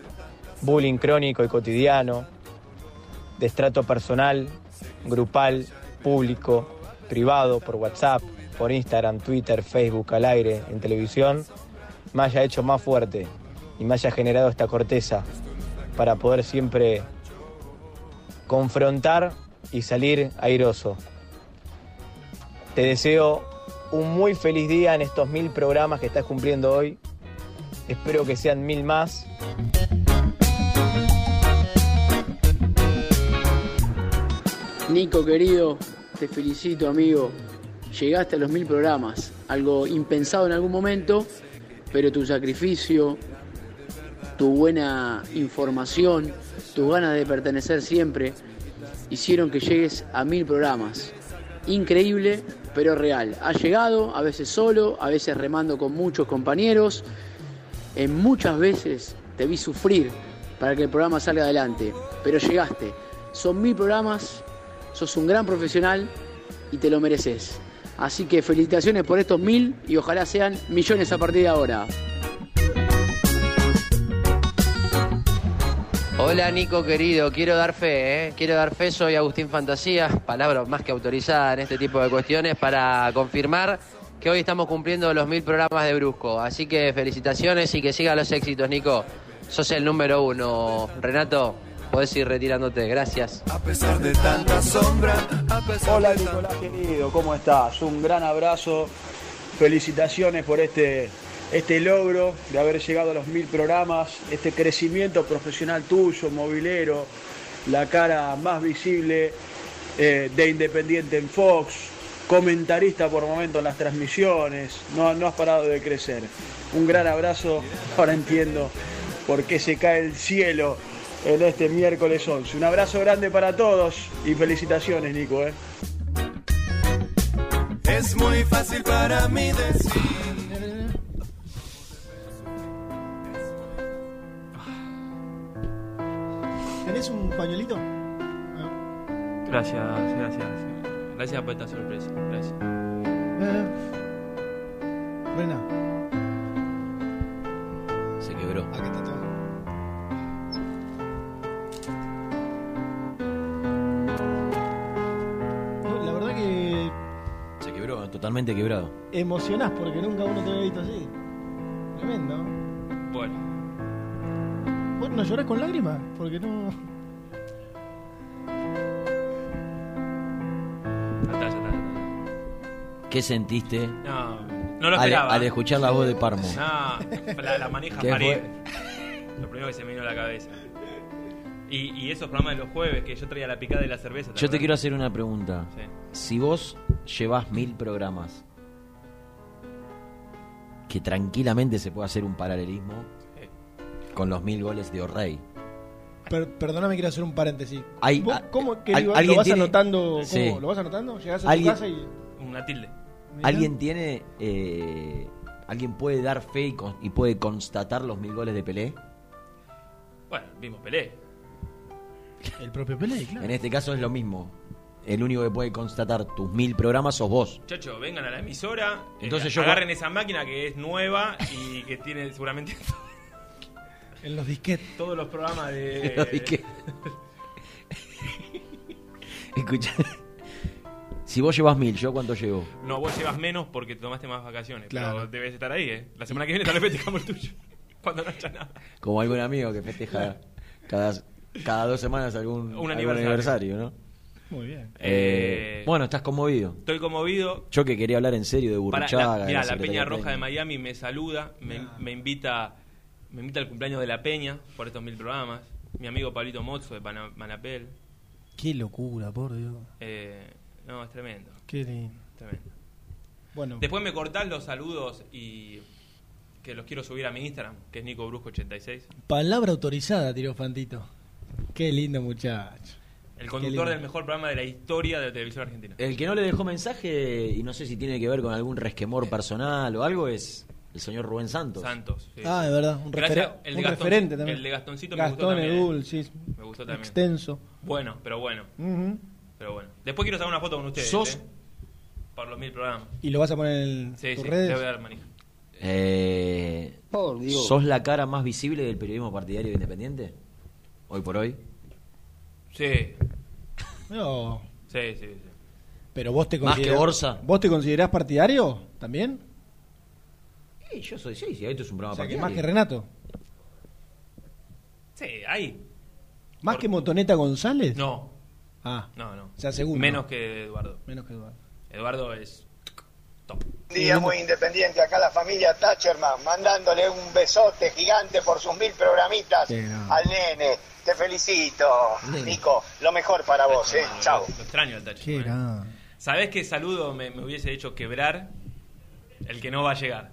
bullying crónico y cotidiano, destrato personal, grupal, público, privado, por WhatsApp, por Instagram, Twitter, Facebook, al aire, en televisión, me haya hecho más fuerte y me haya generado esta corteza para poder siempre confrontar y salir airoso. Te deseo un muy feliz día en estos mil programas que estás cumpliendo hoy. Espero que sean mil más. Nico querido, te felicito amigo. Llegaste a los mil programas, algo impensado en algún momento, pero tu sacrificio, tu buena información, tus ganas de pertenecer siempre, hicieron que llegues a mil programas. Increíble, pero real. Has llegado, a veces solo, a veces remando con muchos compañeros. En muchas veces te vi sufrir para que el programa salga adelante, pero llegaste. Son mil programas, sos un gran profesional y te lo mereces. Así que felicitaciones por estos mil y ojalá sean millones a partir de ahora. Hola Nico querido, quiero dar fe, ¿eh? quiero dar fe, soy Agustín Fantasía, palabra más que autorizada en este tipo de cuestiones para confirmar que hoy estamos cumpliendo los mil programas de Brusco, así que felicitaciones y que sigan los éxitos Nico, sos el número uno, Renato, podés ir retirándote, gracias. A pesar de tanta sombra, a pesar Hola de Nicolás querido, ¿cómo estás? Un gran abrazo, felicitaciones por este, este logro de haber llegado a los mil programas, este crecimiento profesional tuyo, movilero, la cara más visible eh, de Independiente en Fox, comentarista por momento en las transmisiones, no, no has parado de crecer. Un gran abrazo, ahora entiendo por qué se cae el cielo en este miércoles 11. Un abrazo grande para todos y felicitaciones Nico. ¿eh? Es muy fácil para mí decir. ¿Tenés un pañuelito? Gracias, gracias. Gracias por esta sorpresa. Gracias. Eh, Rena, Se quebró. acá está todo. Totalmente quebrado. emocionás porque nunca uno te había visto así. Tremendo. Bueno, ¿Vos no llorás con lágrimas? Porque no. ya está, ya está, ya está. ¿Qué sentiste No, no lo al, esperaba. al escuchar la voz de Parmo? No, la, la manija. Lo primero que se me vino a la cabeza. Y, y esos programas de los jueves que yo traía la picada y la cerveza. Yo te quiero hacer una pregunta. Sí. Si vos llevas mil programas, que tranquilamente se puede hacer un paralelismo con los mil goles de O'Reilly. Per- perdóname, quiero hacer un paréntesis. Hay- ¿Vos ¿Cómo que lo, alguien vas tiene- anotando? ¿cómo? Sí. ¿Lo vas anotando? Llegás a tu Alguien- casa y. Una tilde. ¿Alguien tiene, eh, alguien puede dar fe y, con- y puede constatar los mil goles de Pelé? Bueno, vimos Pelé. <laughs> El propio Pelé, claro. En este caso es lo mismo. El único que puede constatar tus mil programas sos vos. Muchachos, vengan a la emisora. Entonces eh, yo- agarren esa máquina que es nueva y que tiene seguramente <laughs> En los disquetes. todos los programas de. Lo dije. <laughs> Escucha. Si vos llevas mil, ¿yo cuánto llevo? No, vos llevas menos porque tomaste más vacaciones. Claro. Pero debes estar ahí, ¿eh? La semana que viene tal vez festejamos el tuyo. Cuando no haya nada. Como algún amigo que festeja cada, cada dos semanas algún, Un algún aniversario. aniversario, ¿no? Muy bien. Eh, Eh, bueno, estás conmovido. Estoy conmovido. Yo que quería hablar en serio de Burruchaga. mirá, la Peña Roja de. Miami me saluda, me, me invita me invita al cumpleaños de la Peña por estos mil programas. Mi amigo Pablito Mozzo de Pana- Manapel. Qué locura, por Dios. Eh, no, es tremendo. Qué lindo. Tremendo. Bueno, Después me cortás los saludos y que los quiero subir a mi Instagram, que es Nico Brusco 86. palabra autorizada, tiró Fantito. Qué lindo muchacho. El conductor del mejor programa de la historia de la televisión argentina. El que no le dejó mensaje, y no sé si tiene que ver con algún resquemor personal o algo, es el señor Rubén Santos. Santos. sí. Ah, de verdad, un, Gracias, referen- el un Gastón- referente también. El de Gastoncito me Gastón gustó también. Edul, eh. sí. Me gustó también. Extenso. Bueno, pero bueno. Pero bueno. Después quiero sacar una foto con ustedes. Sos- ¿eh? Por los mil programas. ¿Y lo vas a poner en Sí, tus sí, redes? voy a dar manija. Eh, Por Dios. ¿Sos la cara más visible del periodismo partidario independiente? Hoy por hoy. Sí, No. sí, sí. sí. Pero vos te Más que considerás- Borsa. ¿Vos te considerás partidario también? Sí, yo soy, sí, sí, esto es un O programa sea, que partidario. más que Renato. Sí, ahí. ¿Más que Motoneta González? No, Ah, no, no. o sea, segundo. Menos que Eduardo. Menos que Eduardo. Eduardo es top. Día muy independiente, acá la familia Thatcherman, mandándole un besote gigante por sus mil programitas Qué grande. al nene. Te felicito. Nico. Lo mejor para vos, eh. Chao. Lo extraño al Tacho. Qué eh. ¿Sabés qué saludo me, me hubiese hecho quebrar? El que no va a llegar.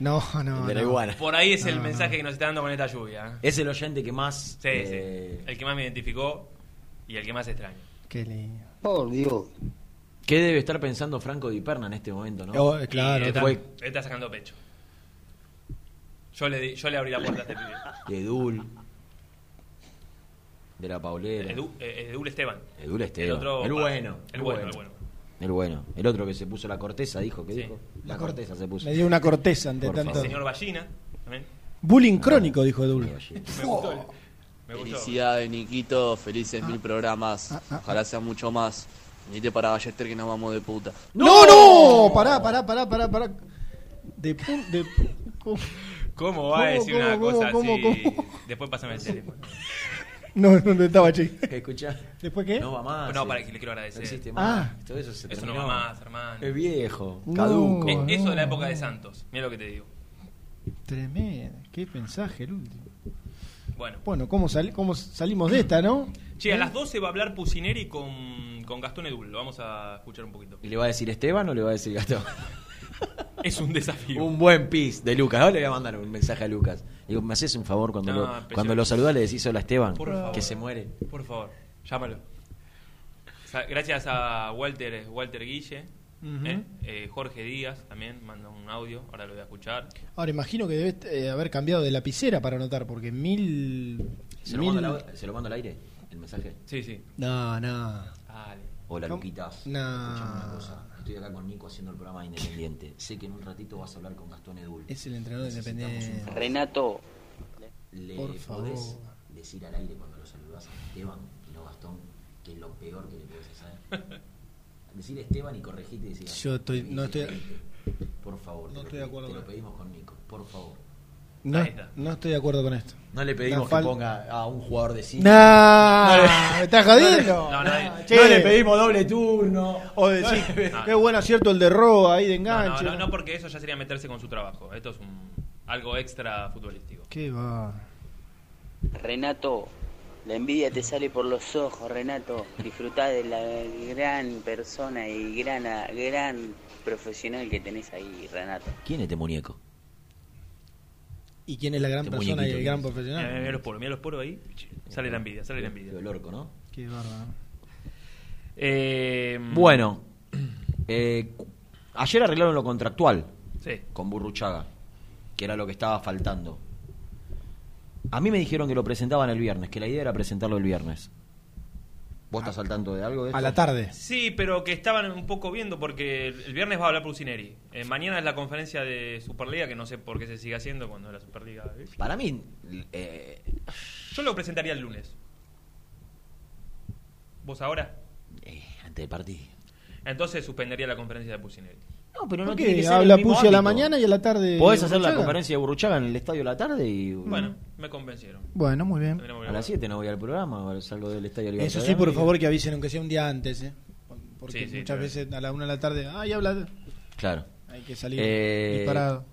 No, no, la no. iguana. Por ahí es el No, mensaje no. que nos está dando con esta lluvia. ¿eh? Es el oyente que más. Sí, eh, sí. El que más me identificó y el que más extraño. Qué lindo. Por Dios. ¿Qué debe estar pensando Franco Di Perna en este momento, no? Oh, eh, claro. Y está, Fue está sacando pecho. Yo le, di- yo le abrí la puerta a este pibe. de Edul. De la Paulera. Edu, eh, Edul Esteban. Edul Esteban. El otro. El bueno, El el bueno, bueno. el bueno. El bueno. El otro que se puso la corteza, dijo. ¿Qué Sí. dijo? La corteza se puso. Me dio una corteza ante Por El señor Ballina. también. Bullying crónico, dijo Edul. Me gustó. Me gustó. Felicidades, Niquito. Felices mil programas. ah, ah. Ojalá sean mucho más. Venite para Ballester que nos vamos de puta. ¡No, no! Pará, pará, pará, pará, pará. De pun... De... ¿Cómo? ¿Cómo va a ¿Cómo, decir cómo, una cómo, cosa cómo, así? cómo? Después pásame el teléfono. <laughs> No, no, no estaba chico. <laughs> ¿Qué escuchá? ¿Después qué? No va más. No, eh. para que le quiero agradecer. No existe Ah. Todo eso se Eso no terminó. va más, hermano. Es viejo. No. Caduco. Eh, eso de la época de. Santos. Mira lo que te digo. Tremendo. Qué mensaje el último. Bueno. Bueno, ¿cómo, sali- cómo salimos de esta, no? Che, a las 12 va a hablar Pusineri con, con Gastón Edul. Lo vamos a escuchar un poquito. ¿Y le va a decir Esteban o le va a decir Gastón? <laughs> <laughs> Es un desafío. un buen pis de Lucas. Ahora le voy a mandar un mensaje a Lucas. Digo, ¿me haces un favor cuando, No, lo, cuando lo saludás le decís hola Esteban? Por favor. Que se muere. Por favor, llámalo. Gracias a Walter, Walter Guille. ¿eh? Eh, Jorge Díaz también manda un audio. Ahora lo voy a escuchar. Ahora imagino que debes eh, haber cambiado de lapicera para anotar, porque mil. ¿Se lo, mando al, au- ¿Se lo mando al aire? ¿El mensaje? Sí, sí. No, no. Dale. Hola, una cosa. Estoy acá con Nico haciendo el programa de Independiente. Sé que en un ratito vas a hablar con Gastón Edul. Es el entrenador de Independiente. un- Renato, ¿Le Por favor. podés decir al aire cuando lo saludas a Esteban y no Gastón que es lo peor que le puedes hacer? <laughs> Decir Esteban y corregite y decir Yo estoy- no estoy- Por favor, No te, estoy lo, de acuerdo te lo pedimos con Nico, por favor. No, Ahí está. no estoy de acuerdo con esto. No le pedimos La que ponga a un jugador de cine. Nah, ¿me estás jodiendo? No, no, no le pedimos doble turno. O decir, No. qué buen acierto el de Roa ahí de No, no, enganche. no, no, porque eso ya sería meterse con su trabajo. Esto es un, algo extra futbolístico. Qué va. Renato, la envidia te sale por los ojos, Renato. Disfrutá de la gran persona y gran, gran profesional que tenés ahí, Renato. ¿Quién es este muñeco? ¿Y quién es la gran Este persona y el gran es. profesional? Mira, mira los poros, mira los poros ahí. Sale la envidia, sale la envidia. El orco, ¿no? Qué bárbaro. Eh, Bueno, eh, ayer arreglaron lo contractual Sí. con Burruchaga, que era lo que estaba faltando. A mí me dijeron que lo presentaban el viernes, que la idea era presentarlo el viernes. ¿Vos estás al tanto de algo de esto? A la tarde. Sí, pero que estaban un poco viendo porque el viernes va a hablar Prusineri. Eh, mañana es la conferencia de Superliga, que no sé por qué se sigue haciendo cuando es la Superliga. Para mí, eh, Yo lo presentaría el lunes. ¿Vos ahora? antes del partido. Entonces suspendería la conferencia de Pusineri. No, pero ¿Por no tiene que ser Habla el mismo Pusi a la ámbito. mañana y a la tarde. Podés hacer la Burruchaga? conferencia de Burruchaga en el estadio a la tarde y. Bueno, me convencieron. Bueno, muy bien. Tendremos que A las 7 no voy al programa, salgo del estadio Eso Libertadores sí, por favor, que avisen aunque sea un día antes, ¿eh? Porque Sí, sí, muchas sí. veces a la una de la tarde, ay, habla. Claro. Hay que salir Eh, disparado.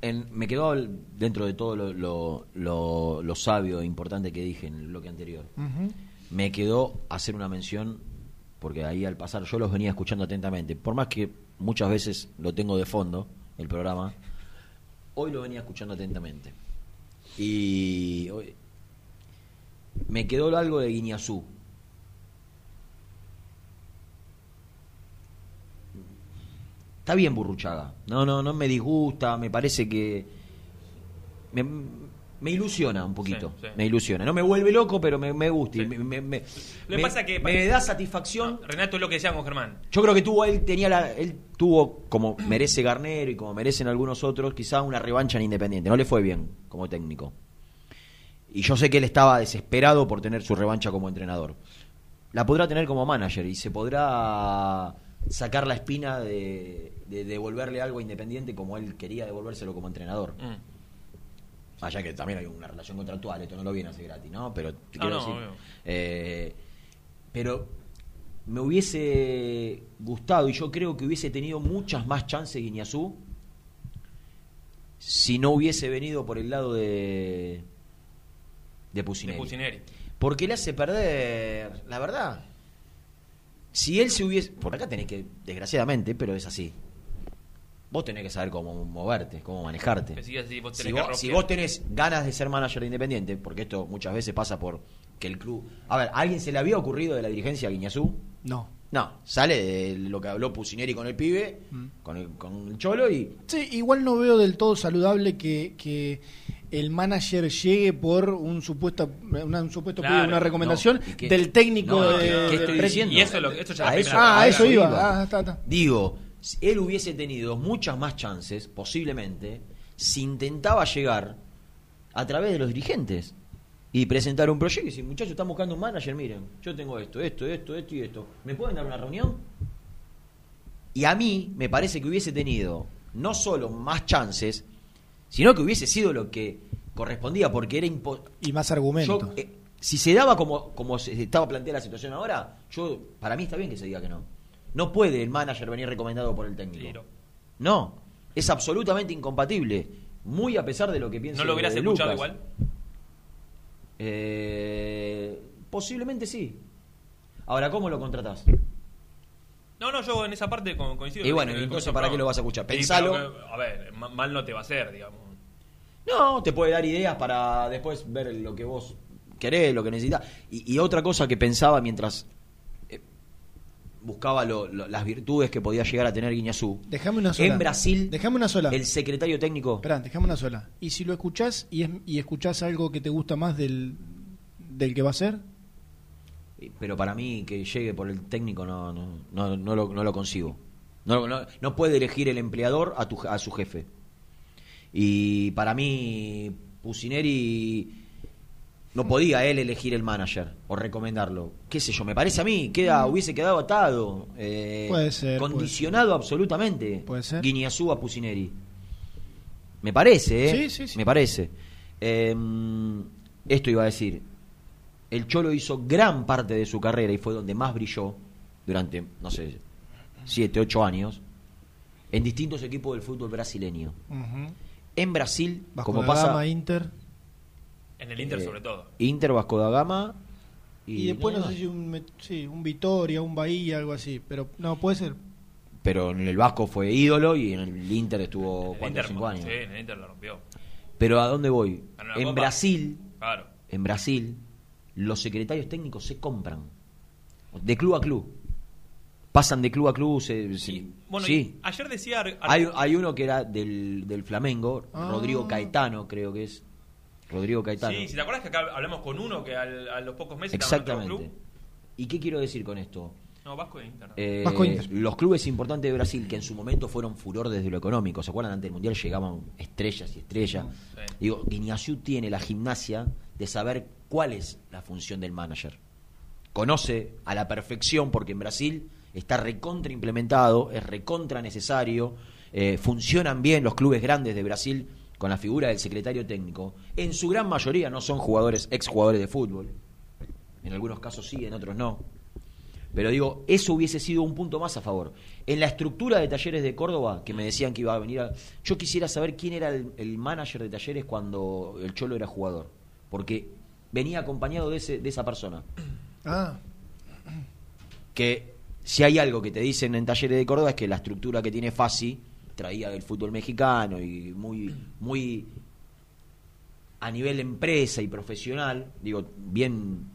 En- me quedó dentro de todo lo, lo, lo- lo sabio e importante que dije en el bloque anterior. Ujú. Me quedó hacer una mención, porque ahí al pasar yo los venía escuchando atentamente, por más que muchas veces lo tengo de fondo, el programa, hoy lo venía escuchando atentamente. Y hoy- me quedó algo de Guiñazú. Está bien Burruchaga. No, no, no me disgusta, me parece que me, me ilusiona un poquito. Sí, sí. Me ilusiona. No me vuelve loco, pero me, me gusta. y me, me- pasa que- me da satisfacción. Renato es lo que decía con Germán. Yo creo que tuvo él tenía la, él tuvo como merece Garnero y como merecen algunos otros, quizá una revancha en Independiente. No le fue bien como técnico. Y yo sé que él estaba desesperado por tener su revancha como entrenador. La podrá tener como manager y se podrá sacar la espina de, de devolverle algo a Independiente como él quería devolvérselo como entrenador. Mm. Allá que también hay una relación contractual, esto no lo viene a hacer gratis, ¿no? Pero te Ah, quiero no, decir, eh, pero me hubiese gustado y yo creo que hubiese tenido muchas más chances Guiñazú si no hubiese venido por el lado de de Pusineri. Porque le hace perder, la verdad. Si él se hubiese, por acá tenés que desgraciadamente, pero es así. Vos tenés que saber cómo moverte, cómo manejarte. Que vos Si tenés que vos, si rosquear. vos tenés ganas de ser manager de Independiente, porque esto muchas veces pasa por que el club... A ver, ¿a alguien se le había ocurrido de la dirigencia a Guiñazú? No. No, sale de lo que habló Pusineri con el pibe, Mm. con, el, con el cholo y... Sí, igual no veo del todo saludable que, que el manager llegue por un supuesto, una, un supuesto Claro, una recomendación del técnico No, de, ¿qué- qué del estoy diciendo? Y eso, es lo, esto ya A eso- Ah, a eso iba. iba. Ah, está, está. Digo, él hubiese tenido muchas más chances, posiblemente, si intentaba llegar a través de los dirigentes y presentar un proyecto y decir, muchachos, están buscando un manager, miren, yo tengo esto, esto, esto, esto y esto. ¿Me pueden dar una reunión? Y a mí me parece que hubiese tenido no solo más chances, sino que hubiese sido lo que correspondía, porque era imposible. Y más argumentos. Yo, eh, si se daba como, como se estaba planteada la situación ahora, yo para mí está bien que se diga que no. No puede el manager venir recomendado por el técnico. No, es absolutamente incompatible. Muy a pesar de lo que piensa ¿No lo hubieras de escuchado Lucas. igual? Eh, posiblemente sí. Ahora, ¿cómo lo contratás? No, no, yo en esa parte co- coincido. Y bueno, entonces, ¿para qué lo vas a escuchar? Pensalo. a ver, ma- mal no te va a hacer, digamos. No, te puede dar ideas para después ver lo que vos querés, lo que necesitas. Y, y otra cosa que pensaba mientras buscaba lo- lo- las virtudes que podía llegar a tener Guiñazú. Déjame una sola. En Brasil, Déjame una sola. el secretario técnico. Esperá, déjame una sola. ¿Y si lo escuchás y, es, y escuchás algo que te gusta más del, del que va a ser? Pero para mí que llegue por el técnico no, no, no, no lo, no lo consigo. No, no, no puede elegir el empleador a, tu, a su jefe. Y para mí, Pusineri no podía él elegir el manager o recomendarlo. ¿Qué sé yo? Me parece a mí, queda, hubiese quedado atado. eh, Puede ser, Condicionado absolutamente. Puede ser. Guiñazú a Pusineri. Me parece, ¿eh? Sí, sí, sí. Me parece. Eh, esto iba a decir. El Cholo hizo gran parte de su carrera y fue donde más brilló durante, no sé, 7, 8 años en distintos equipos del fútbol brasileño. En Brasil, Vasco como pasa Gama, Inter. En el Inter Eh, sobre todo. Inter, Vasco da Gama Y, después no sé si un, met- sí, un Vitoria, un Bahía, algo así. Pero no, puede ser. Pero en el Vasco fue ídolo y en el Inter estuvo El 4 o Inter, 5 años. Sí, en el Inter la rompió. Pero ¿a dónde voy? En Copa. Brasil, Claro. en Brasil, los secretarios técnicos se compran. De club a club. Pasan de club a club. Se, se- Bueno, sí. ayer decía. Ar- Hay, hay uno que era del, del Flamengo, Ah. Rodrigo Caetano, creo que es. Rodrigo Caetano. Sí, si te acuerdas que acá hablamos con uno que al- a los pocos meses estaba en otro Exactamente. club. ¿Y qué quiero decir con esto? No, Vasco de Inter. Eh, Vasco Inter. Los clubes importantes de Brasil que en su momento fueron furor desde lo económico, ¿se acuerdan? Antes del Mundial llegaban estrellas y estrellas. Sí. Digo, Guiñazú tiene la gimnasia de saber cuál es la función del manager. Conoce a la perfección porque en Brasil está recontra implementado, es recontra necesario, eh, funcionan bien los clubes grandes de Brasil con la figura del secretario técnico. En su gran mayoría no son jugadores, exjugadores de fútbol. En algunos casos sí, en otros no. Pero digo, eso hubiese sido un punto más a favor. En la estructura de Talleres de Córdoba, que me decían que iba a venir a... Yo quisiera saber quién era el, el manager de Talleres cuando el Cholo era jugador. Porque venía acompañado de, ese, de esa persona. Ah, Que si hay algo que te dicen en Talleres de Córdoba es que la estructura que tiene Fasi traía del fútbol mexicano y muy, muy a nivel empresa y profesional, digo, bien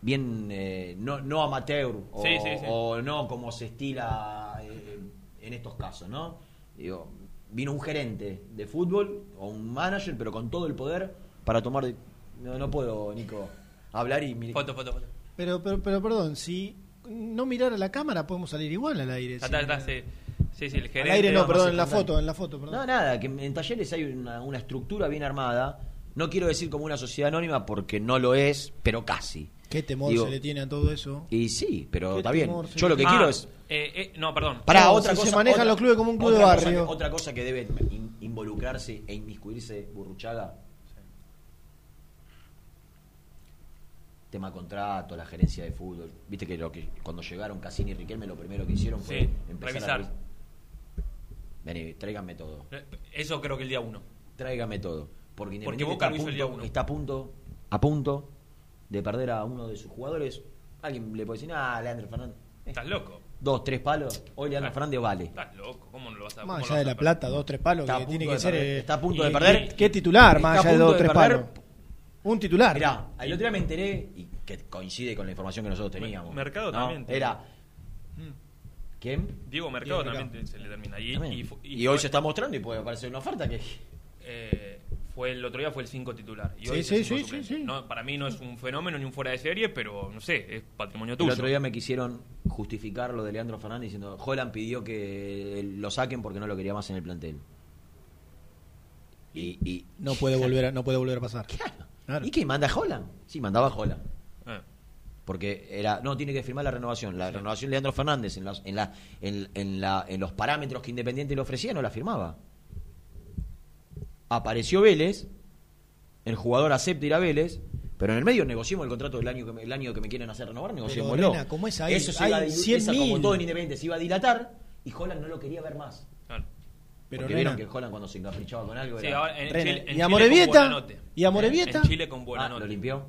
bien eh, no, no amateur o, Sí, sí, sí. o no como se estila eh, en estos casos, ¿no? Digo, vino un gerente de fútbol o un manager, pero con todo el poder para tomar... de- No, no puedo, Nico, hablar y... mi- Foto, foto, foto. pero, pero, pero perdón, si no mirar a la cámara podemos salir igual al aire. Está, si- está, está, sí. Sí, sí, el Al gerente. aire no, perdón, en la foto, en la foto, perdón. No, nada, que en talleres hay una, una estructura bien armada. No quiero decir como una sociedad anónima porque no lo es, pero casi. ¿Qué temor Digo, se le tiene a todo eso? Y sí, pero ¿Qué está bien. se Yo lo que quiero Ah, es... eh, eh, no, perdón. Para No, otra si se cosa. manejan otra- los clubes como un club de cosa barrio. que- otra cosa que debe in- involucrarse e inmiscuirse Burruchaga. Tema contrato, la gerencia de fútbol. Viste que, lo que cuando llegaron Cassini y Riquelme lo primero que hicieron fue Sí, empezar revisar. a... Vení, tráiganme todo. Eh, Eso creo que el día uno. Tráigame todo. Porque, Porque Boca está, a hizo el día punto, uno. está a punto, a punto de perder a uno de sus jugadores. Alguien le puede decir, ah, Leandro Fernández. Estás loco. Dos, tres palos. Hoy Leandro Ah. Fernández vale. Estás loco. ¿Cómo no lo vas a Más allá de la perder? plata, dos, tres palos, Está a que punto tiene de que ser. perder, eh, está a punto y- de perder. ¿Qué, qué titular, más allá de punto dos, tres palos? Un titular. Mirá, el otro día me enteré, y que coincide con la información que nosotros teníamos. Mercado ¿no? también. Era. ¿Quién? Diego Mercado Diego también se le termina. Y, y fu- Y, y hoy fue- se está mostrando y puede aparecer una oferta que. eh, fue el otro día fue el 5 titular. Y Sí, hoy sí, el cinco sí, sí, sí. No, para mí no es un fenómeno ni un fuera de serie, pero no sé, es patrimonio El tuyo. otro día me quisieron justificar lo de Leandro Fernández diciendo: Holland pidió que lo saquen porque no lo quería más en el plantel. Y. y No puede volver a, <laughs> no puede volver a pasar. ¿Y qué? ¿Manda a Holland? Sí, mandaba a Holland. Porque era, no, tiene que firmar la renovación. La renovación de Leandro Fernández en, las- en, la, en, en la, en los parámetros que Independiente le ofrecía no la firmaba. Apareció Vélez, el jugador acepta ir a Vélez, pero en el medio negociemos el contrato del año que me, el año que me quieren hacer renovar, negociémoslo. Como es ahí, Eso se hay iba a dilu- 100.000. esa, como todo en Independiente se iba a dilatar y Holland no lo quería ver más. Claro. Pero Porque vieron que Holland cuando se encaprichaba con algo Sí, era- en Chile, en ¿y Chile con. ¿Y Amorebieta? En Chile con buena Ah, nota. ¿lo limpió?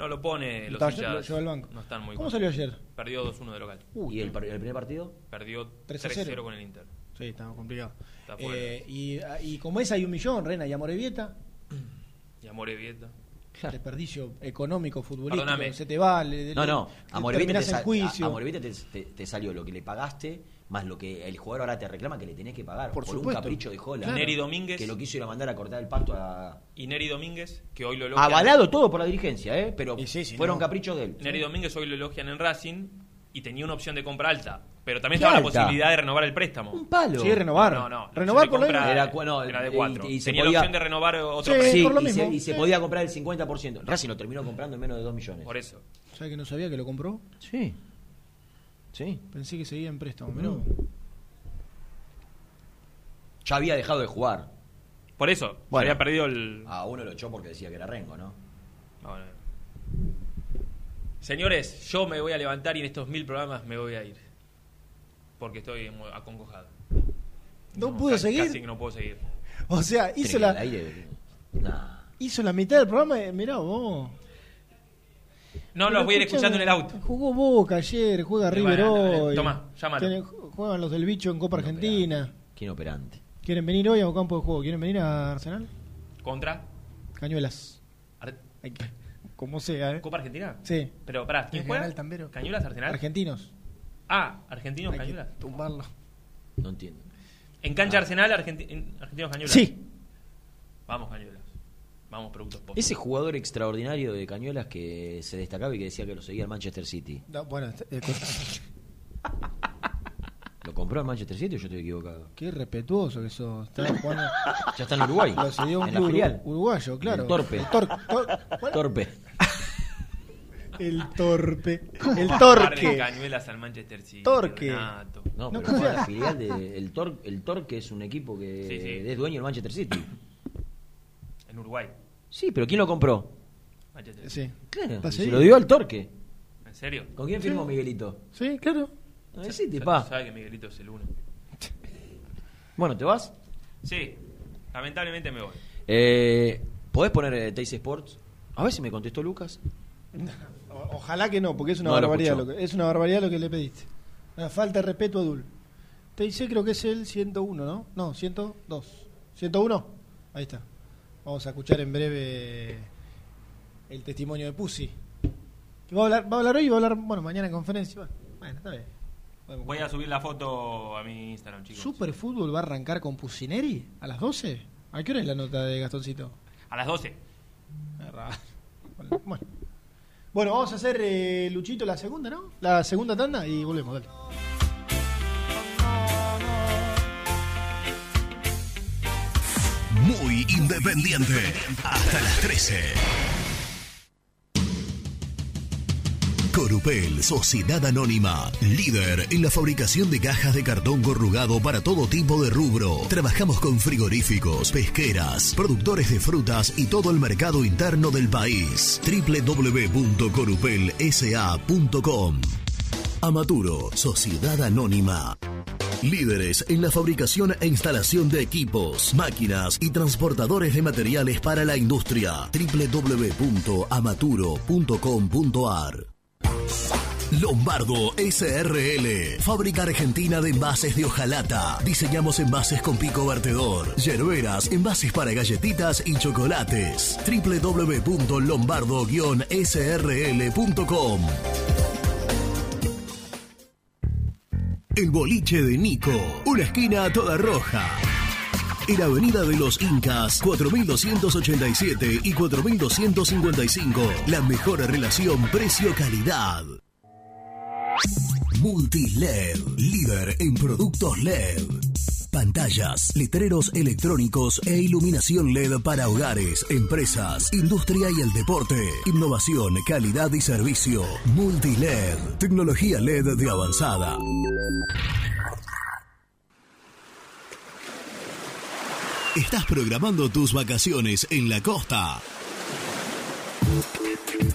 No lo pone los Lo- lo hinchas. llevó al banco. No están muy ¿Cómo contentos. salió ayer? Perdió 2-1 de local. ¿Y el, par- el primer partido? Perdió 3 a 3-0 0. con el Inter. Sí, estaba complicado. Está fuera. Eh, y, y como es hay un millón, Rena y Amorebieta. Y Amorebieta. desperdicio económico, futbolístico, Perdóname. se te va, le- No, le- no, te terminás te, en sa- juicio. a- te- te salió lo que le pagaste más lo que el jugador ahora te reclama que le tenés que pagar Por por, supuesto. un capricho de Jola. Claro. Neri Domínguez. Que lo quiso ir a mandar a cortar el pasto a... Y Neri Domínguez, que hoy lo elogian. Avalado todo por la dirigencia, ¿eh? Pero fueron no. caprichos de él. Neri Domínguez hoy lo elogian en Racing y tenía una opción de compra alta. Pero también ¿Qué estaba la posibilidad de renovar el préstamo. Un palo. Sí, renovar. No, no. Renovar por compra Era no, era de y- 4. y se Tenía podía- la opción de renovar otro Sí, préstamo. Sí, por lo y mismo. se, y se Sí. podía comprar el 50%. Racing lo terminó comprando en menos de 2 millones. Por eso. ¿Sabes que no sabía que lo compró? Sí. Sí. Pensé que seguía en préstamo. No. Ya había dejado de jugar. Por eso. se Bueno. había perdido el. A uno lo echó porque decía que era Rengo, ¿no? Bueno. Señores, yo me voy a levantar y en estos mil programas me voy a ir. Porque estoy muy acongojado. ¿No pudo casi- seguir? Casi que no puedo seguir. O sea, hizo ¿Creen que la, al aire? Nah. hizo la mitad del programa. y Mirá vos. No, Pero los voy a ir escuchando en el auto. Jugó Boca ayer, juega River Bueno, dale, hoy. tomá, llámalo. Tienen- juegan los del bicho en Copa Argentina. ¿Quién operante? ¿Quieren venir hoy a un campo de juego? ¿Quieren venir a Arsenal? ¿Contra? Cañuelas. Ar- que- Como sea, ¿eh? ¿Copa Argentina? Sí. Pero, pará, ¿quién juega? general Tambero. ¿Cañuelas Arsenal? Argentinos. Ah, Argentinos Hay que Cañuelas. tumbarlo. No entiendo. En cancha Arsenal, Argenti- en- Argentinos Cañuelas. Sí. Vamos Cañuelas. Vamos Productos Post. Ese jugador extraordinario de Cañuelas que se destacaba y que decía que lo seguía el Manchester City. No, bueno, eh, <laughs> ¿Lo compró el Manchester City o yo estoy equivocado? qué respetuoso que sos. Está jugando. <laughs> Ya está en Uruguay. Lo cedió un en la filial. uruguayo, claro. El torpe. El tor- tor- ¿cuál? Torpe. <laughs> El torpe. El torque. Cañuelas al Manchester City. Torque. Renato. No, No pero fue confía. la filial de el Tor el Torque es un equipo que Sí, sí. es dueño del Manchester City. En Uruguay. Sí, pero ¿quién lo compró? Manchester. Sí. Claro, se lo dio al Torque. ¿En serio? ¿Con quién firmó Miguelito? Sí, claro. El City, Sa- pa. Sabe que Miguelito es el uno. <laughs> Bueno, ¿te vas? Sí, lamentablemente me voy. Eh, ¿Podés poner eh, Teis Sports? A ver si me contestó Lucas. O- <laughs> Ojalá que no, porque es una No lo barbaridad escuchó. lo que, es una barbaridad lo que le pediste. Una falta de respeto a Dul. Te dice creo que es el 101, ¿no? No, 102. 101. Ahí está. Vamos a escuchar en breve el testimonio de Pussy. Que va a hablar, va a hablar hoy y va a hablar, bueno, mañana en conferencia. Bueno, está bien. Podemos- Voy a subir la foto a mi Instagram, chicos. ¿Super Fútbol va a arrancar con Pusineri a las 12? ¿A qué hora es la nota de Gastoncito? A las 12. Es raro. Bueno. Bueno, vamos a hacer, eh, Luchito, la segunda, ¿no? La segunda tanda y volvemos, dale. Independiente. Hasta las 13. Corupel, Sociedad Anónima, líder en la fabricación de cajas de cartón corrugado para todo tipo de rubro. Trabajamos con frigoríficos, pesqueras, productores de frutas y todo el mercado interno del país. www.corupelsa.com Amaturo, Sociedad Anónima. Líderes en la fabricación e instalación de equipos, máquinas y transportadores de materiales para la industria. www.amaturo.com.ar Lombardo SRL, fábrica argentina de envases de hojalata. Diseñamos envases con pico vertedor, yerberas, envases para galletitas y chocolates. www.lombardo-srl.com El boliche de Nico, una esquina toda roja. En Avenida de los Incas, 4287 y 4255. La mejor relación precio-calidad. Multiled, líder en productos LED. Pantallas, letreros electrónicos e iluminación LED para hogares, empresas, industria y el deporte. Innovación, calidad y servicio. Multiled, tecnología LED de avanzada. Estás programando tus vacaciones en la costa.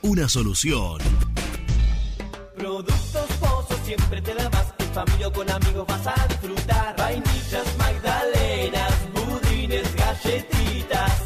una solución. Productos Pozos siempre te da más. En familia o con amigos vas a disfrutar. Vainillas, magdalenas, budines, galletitas.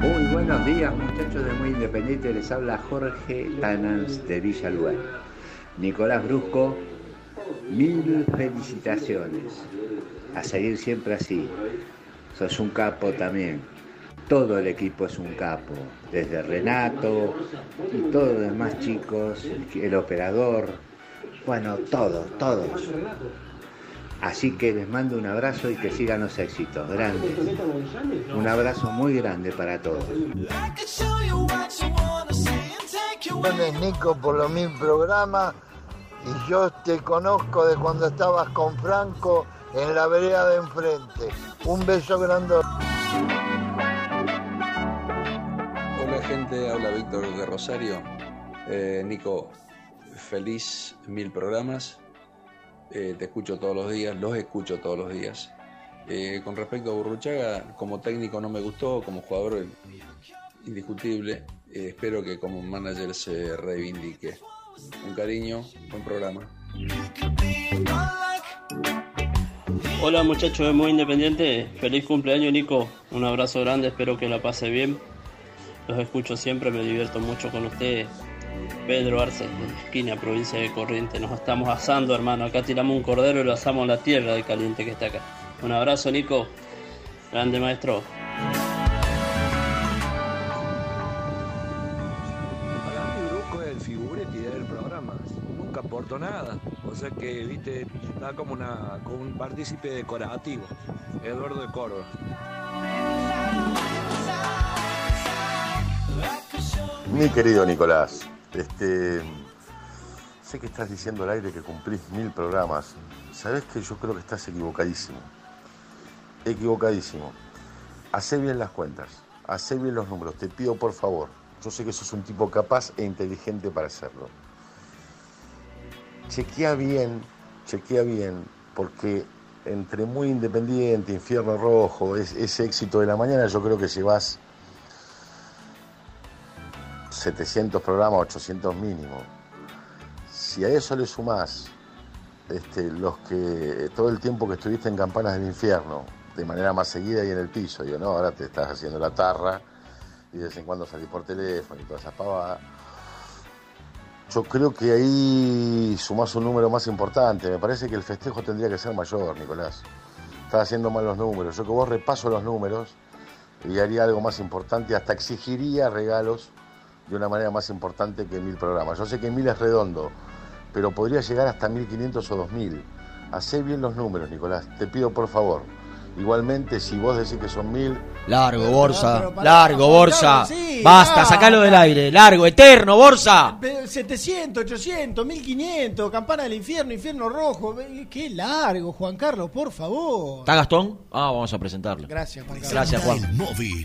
Buenos días, muchachos de Muy Independiente. Les habla Jorge Tanans de Villa. Nicolás Brusco, mil felicitaciones. A seguir siempre así. Sos un capo también. Todo el equipo es un capo. Desde Renato y todos los demás chicos, el operador. Bueno, todos, todos. Así que les mando un abrazo y que sigan los éxitos. Grandes. Un abrazo muy grande para todos. Gracias Nico por los mil programas y yo te conozco de cuando estabas con Franco en la vereda de enfrente. Un beso grande. Hola gente, habla Víctor de Rosario. Eh, Nico, feliz mil programas. Eh, te escucho todos los días, los escucho todos los días. Eh, con respecto a Burruchaga, como técnico no me gustó, como jugador indiscutible. Eh, espero que como manager se reivindique. Un cariño, buen programa. Hola muchachos de Muy Independiente, feliz cumpleaños Nico, un abrazo grande, espero que la pase bien. Los escucho siempre, me divierto mucho con ustedes. Pedro Arce, de esquina, provincia de Corrientes. Nos estamos asando, hermano. Acá tiramos un cordero y lo asamos en la tierra de caliente que está acá. Un abrazo, Nico. Grande maestro. Para mí Brusco es el figuretti del programa. Nunca aportó nada. O sea que, viste, está como, una, como un partícipe decorativo. Eduardo de Córdoba. Mi querido Nicolás, este, sé que estás diciendo al aire que cumplís mil programas. Sabes que yo creo que estás equivocadísimo. Equivocadísimo. Hacé bien las cuentas, hacé bien los números, te pido por favor. Yo sé que sos un tipo capaz e inteligente para hacerlo. Chequea bien, chequea bien, porque entre muy independiente, infierno rojo, es- ese éxito de la mañana, yo creo que llevas 700 programas, 800 mínimo. Si a eso le sumás este, los que todo el tiempo que estuviste en Campanas del Infierno, de manera más seguida y en el piso, digo, no, ahora te estás haciendo la tarra y de vez en cuando salís por teléfono y todas esas pavadas. Yo creo que ahí sumás un número más importante. Me parece que el festejo tendría que ser mayor, Nicolás. Estás haciendo mal los números. Yo que vos repaso los números y haría algo más importante, hasta exigiría regalos de una manera más importante que mil programas. Yo sé que mil es redondo, pero podría llegar hasta 1500 o 2000. Hacé bien los números, Nicolás. Te pido por favor. Igualmente, si vos decís que son mil, Largo, Borsa. largo, Borsa. Sí, Basta, sacalo del aire. Largo, eterno, Borsa. Pe- 700, 800, 1500, campana del infierno, infierno rojo. Qué largo, Juan Carlos, por favor. ¿Está Gastón? Ah, vamos a presentarlo. Gracias, Juan Carlos. Gracias, Juan. Móvil.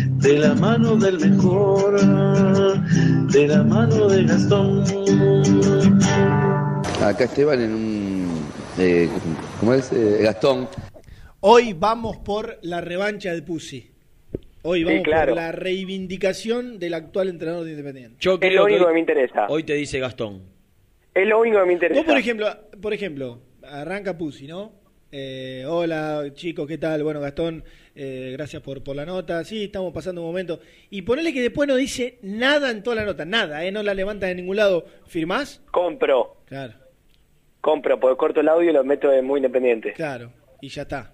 de la mano del mejor, de la mano de Gastón. Acá Esteban en un. eh, ¿Cómo es? Eh, Gastón. Hoy vamos por la revancha de Pussy. Hoy vamos claro. por la reivindicación del actual entrenador de Independiente. Yo Es lo único hoy- que me interesa. Hoy te dice Gastón. Es lo único que me interesa. Vos, por ejemplo, por ejemplo, arranca Pussy, ¿no? Eh, hola chicos, ¿qué tal? Bueno, Gastón, eh, gracias por, por la nota. Sí, estamos pasando un momento. Y ponele que después no dice nada en toda la nota, nada, ¿eh? No la levanta de ningún lado. ¿Firmás? Compro. Claro, Compro, porque corto el audio y lo meto en muy independiente. claro. Y ya está.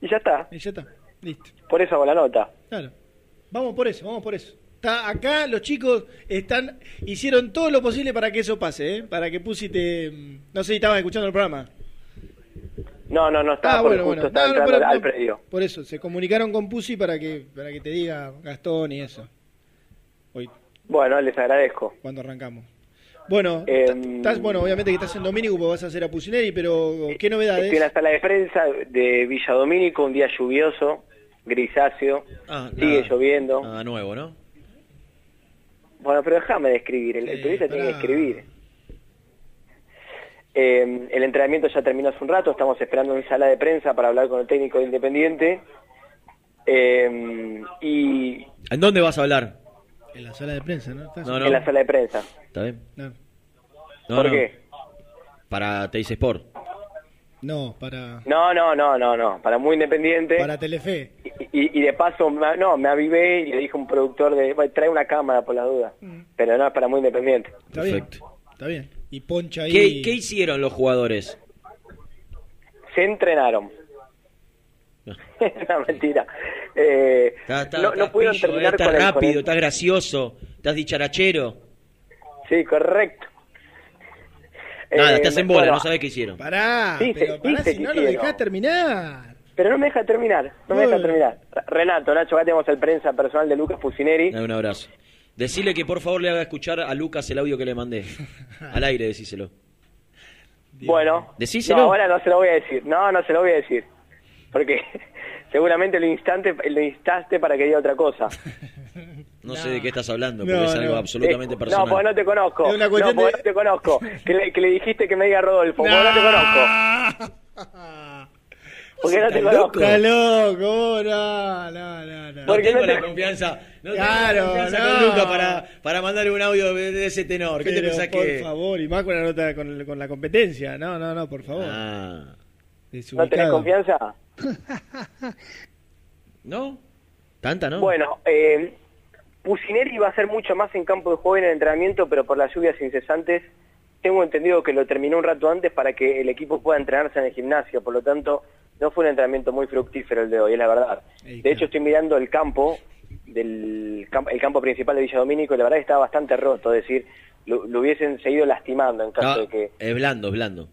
Y ya está. Y ya está. Listo. Por eso hago la nota. Claro. Vamos por eso, vamos por eso. Está acá los chicos están hicieron todo lo posible para que eso pase, ¿eh? Para que Pussy te no sé si estabas escuchando el programa. No, no, no estaba Ah, bueno, justo bueno. estaba No, no, entrando pero- al predio. Por eso se comunicaron con Pussy para que para que te diga Gastón y eso. Hoy Bueno, les agradezco. cuando arrancamos. Bueno, Em, estás bueno, obviamente que estás en Domínico porque vas a hacer a Pusineri, pero ¿qué novedades? Estoy en la sala de prensa de Villa Domínico, un día lluvioso, grisáceo, Ah, sigue nada. lloviendo. Nada nuevo, ¿no? Bueno, pero déjame de escribir, el, el periodista tiene que escribir. Eh, el entrenamiento ya terminó hace un rato, estamos esperando en sala de prensa para hablar con el técnico de Independiente. Eh, y ¿En dónde vas a hablar? En la sala de prensa, ¿no? ¿Estás- No, no. en la sala de prensa. ¿Está bien? No. ¿Por no. qué? Para Teis Sport. No, para, No, no, no, no, no, para muy independiente. para Telefe. Y, y de paso, me- no, me avivé y le dije a un productor de, "Bueno, trae una cámara por la duda. Pero no es para muy independiente. Está bien. Está bien. Y poncha ahí. ¿Qué, qué hicieron los jugadores? Se entrenaron. <laughs> no, mentira. Eh, Está- está- no, no estás pudieron pillo, eh, terminar con con rápido, el- estás gracioso, estás dicharachero. Sí, correcto. Nada, Eh, estás en bola, bueno, no sabes qué hicieron. Pará, Sí, pero se- pará sí, si no lo dejás terminar. Pero no me deja terminar, no me deja Uy. terminar. Re- Renato, Nacho, acá tenemos el prensa personal de Lucas Pusineri. Un abrazo. Decile que por favor le haga escuchar a Lucas el audio que le mandé. <laughs> Al aire, decíselo. Bueno, Decíselo. no, ahora no se lo voy a decir. No, no se lo voy a decir. Porque <laughs> seguramente lo instante lo instaste para que diga otra cosa. <laughs> No sé de qué estás hablando, porque No, es algo no. absolutamente Eh, personal. No, porque no te conozco. Es una no, cuestión porque de- no te conozco. Que le, que le dijiste que me diga Rodolfo, porque no te conozco. Porque no te ¿Estás conozco. Está loco, no, no, no. no. No Porque tengo no te- la confianza, no Claro, tengo la confianza no. con Lucas para, para mandarle un audio de, de ese tenor. ¿Qué te pensás por que...? favor, y más con la nota con, con la competencia. No, no, no, por favor. Ah. ¿No tenés confianza? <laughs> ¿No? ¿Tanta, no? Bueno, eh, Pusineri iba a hacer mucho más en campo de juego y en el entrenamiento, pero por las lluvias incesantes tengo entendido que lo terminó un rato antes para que el equipo pueda entrenarse en el gimnasio, por lo tanto no fue un entrenamiento muy fructífero el de hoy, es la verdad. De hecho estoy mirando el campo, del campo, el campo principal de Villa Domínico y la verdad que está bastante roto, es decir, lo, lo hubiesen seguido lastimando en caso No, de que... es blando, es blando.